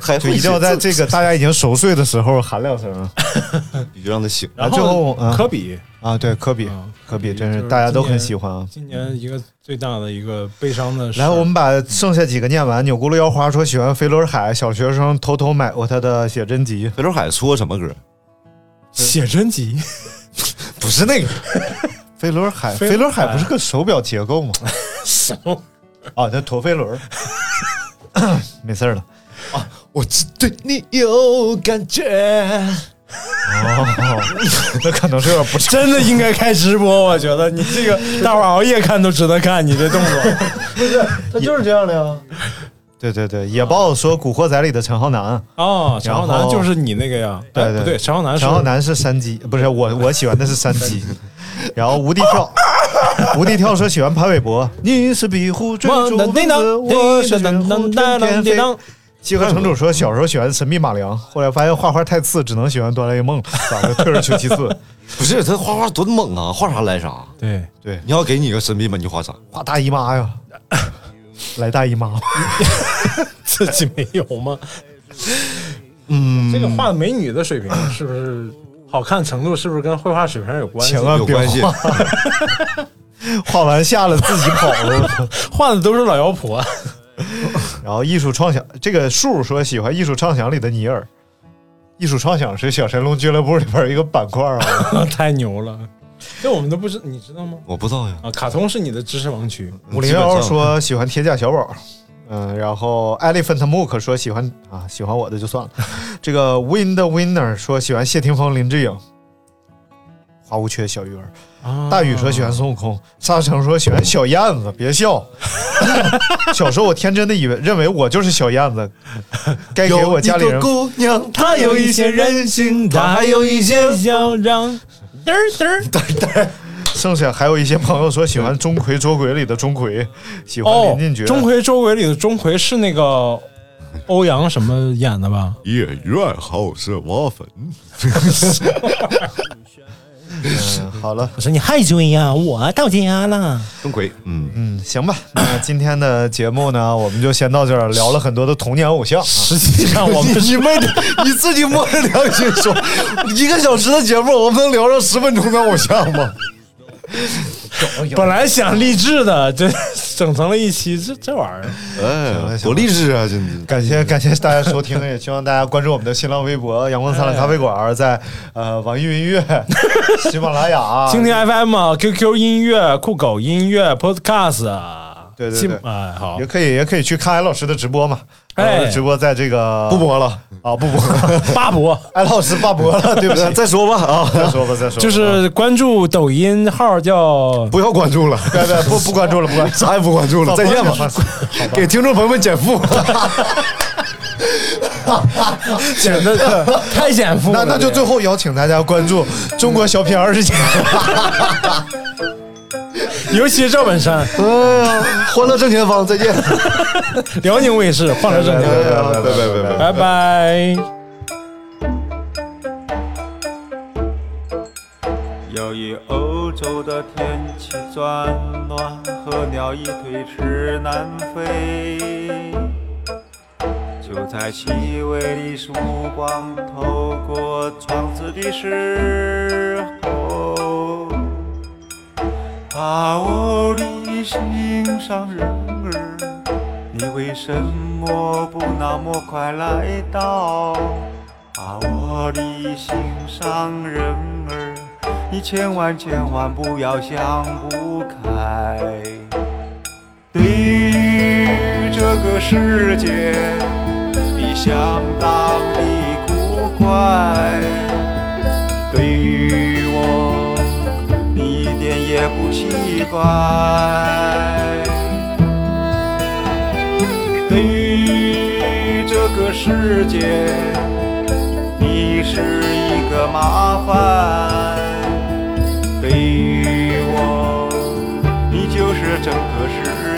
还会就一定要在这个大家已经熟睡的时候喊两声 *laughs* 你就让他醒。然最后后嗯科比，啊！对，科比啊，科比真是是大家都很喜欢啊。今年一个最大的一个悲伤的事。来，我们把剩下几个念完。钮咕噜腰花说喜欢飞轮海，小学生偷偷买过他的写真集，*laughs* *laughs* 飞轮海出过什么歌？写真集，不是那个飞轮海，飞飞轮海不是个手表结构吗？手啊，那陀飞轮。*coughs* 没事儿了。我只对你有感觉。哦，那可能是有点不。真的应该开直播，我觉得你这个大伙熬夜看都值得看，你这动作不是。他就是这样的呀。对对对，野豹说《古惑仔》里的陈浩南，哦，陈浩南就是你那个呀？对对哎不对，陈浩南是陈浩南是山鸡，不是我，我喜欢的是山鸡。*laughs* 然后无敌跳，无敌跳说喜欢潘玮柏，你是壁虎追逐蚊子，我是雪虎春天飞。西河城主说小时候喜欢神秘马良，后来发现画画太次，只能喜欢哆啦 A 梦，咋的退而求其次。*laughs* 不是他画画多猛啊，画啥来啥。对，对，你要给你个神秘嘛，你就画啥？画大姨妈呀，*laughs* 来大姨妈吗？自己没有吗？嗯，这个画美女的水平是不是好看程度是不是跟绘画水平有关系？千万有关系 *laughs* 画，画完下了自己跑了。画的都是老妖婆，*laughs* 然后艺术创想，这个树说喜欢艺术创想里的尼尔。艺术创想是小神龙俱乐部里边一个板块啊。*laughs* 太牛了。这我们都不知，你知道吗？我不知道呀。啊，卡通是你的知识盲区。五零幺说喜欢铁甲小宝，嗯，然后 Elephant Mook 说喜欢啊，喜欢我的就算了。*laughs* 这个 Wind Winner 说喜欢谢霆锋、林志颖，花无缺小鱼儿。啊大禹说喜欢孙悟空，沙城说喜欢小燕子，*laughs* 别笑。*laughs* 小时候我天真的以为认为我就是小燕子，*laughs* 该给我家里人有一个姑娘，她有一些任性，她还有一些嚣张，嘚嘚嘚嘚。剩下还有一些朋友说喜欢钟馗捉鬼里的钟馗，喜欢哦林俊，杰。钟馗捉鬼里的钟馗是那个欧阳什么演的吧？演员好是挖坟。嗯，*laughs* 好了，我说你还追呀，我到家了。钟馗，嗯，嗯，行吧，*coughs* 那今天的节目呢，我们就先到这儿，聊了很多的童年偶像。实际上我们 *laughs* 你们你自己摸着良心说，一个小时的节目，我们能聊上十分钟的偶像吗？*laughs* 本来想励志的，这整成了一期这这玩意儿。哎，多励志啊！真的。感谢感谢大家收听，也希望大家关注我们的新浪微博“阳光灿烂咖啡馆”，在呃网易云音乐、喜马拉雅、*laughs* 蜻蜓 FM、QQ 音乐、酷狗音乐、Podcast，对对对好也，可以也可以去看艾老师的直播嘛。哎。直播在这个不播了，啊，不播。了，*laughs* 八博。艾老师罢播了，对不对，*laughs* *laughs* 再说吧啊，再说吧，再说，就是关注抖音号叫不要关注了，拜拜不不关注了，不关注，啥也不关注了，再见吧，给听众朋友们减负。减的太减负了，那那就最后邀请大家关注中国小品二十年。*laughs* 尤其是赵本山，哎呀，欢乐正前方，再见。*laughs* 辽宁卫视欢乐正哎经，呀，拜拜拜拜。拜拜。由于欧洲的天气转暖，候鸟已推迟南飞。就在细微的曙光透过窗子的时候，啊，啊我的心上人儿，你为什么不那么快来到？啊，我的心上人儿，你千万千万不要想不开。对于这个世界，你相当的古怪。对于，也不奇怪。对于这个世界，你是一个麻烦。对于我，你就是整个世界。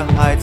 失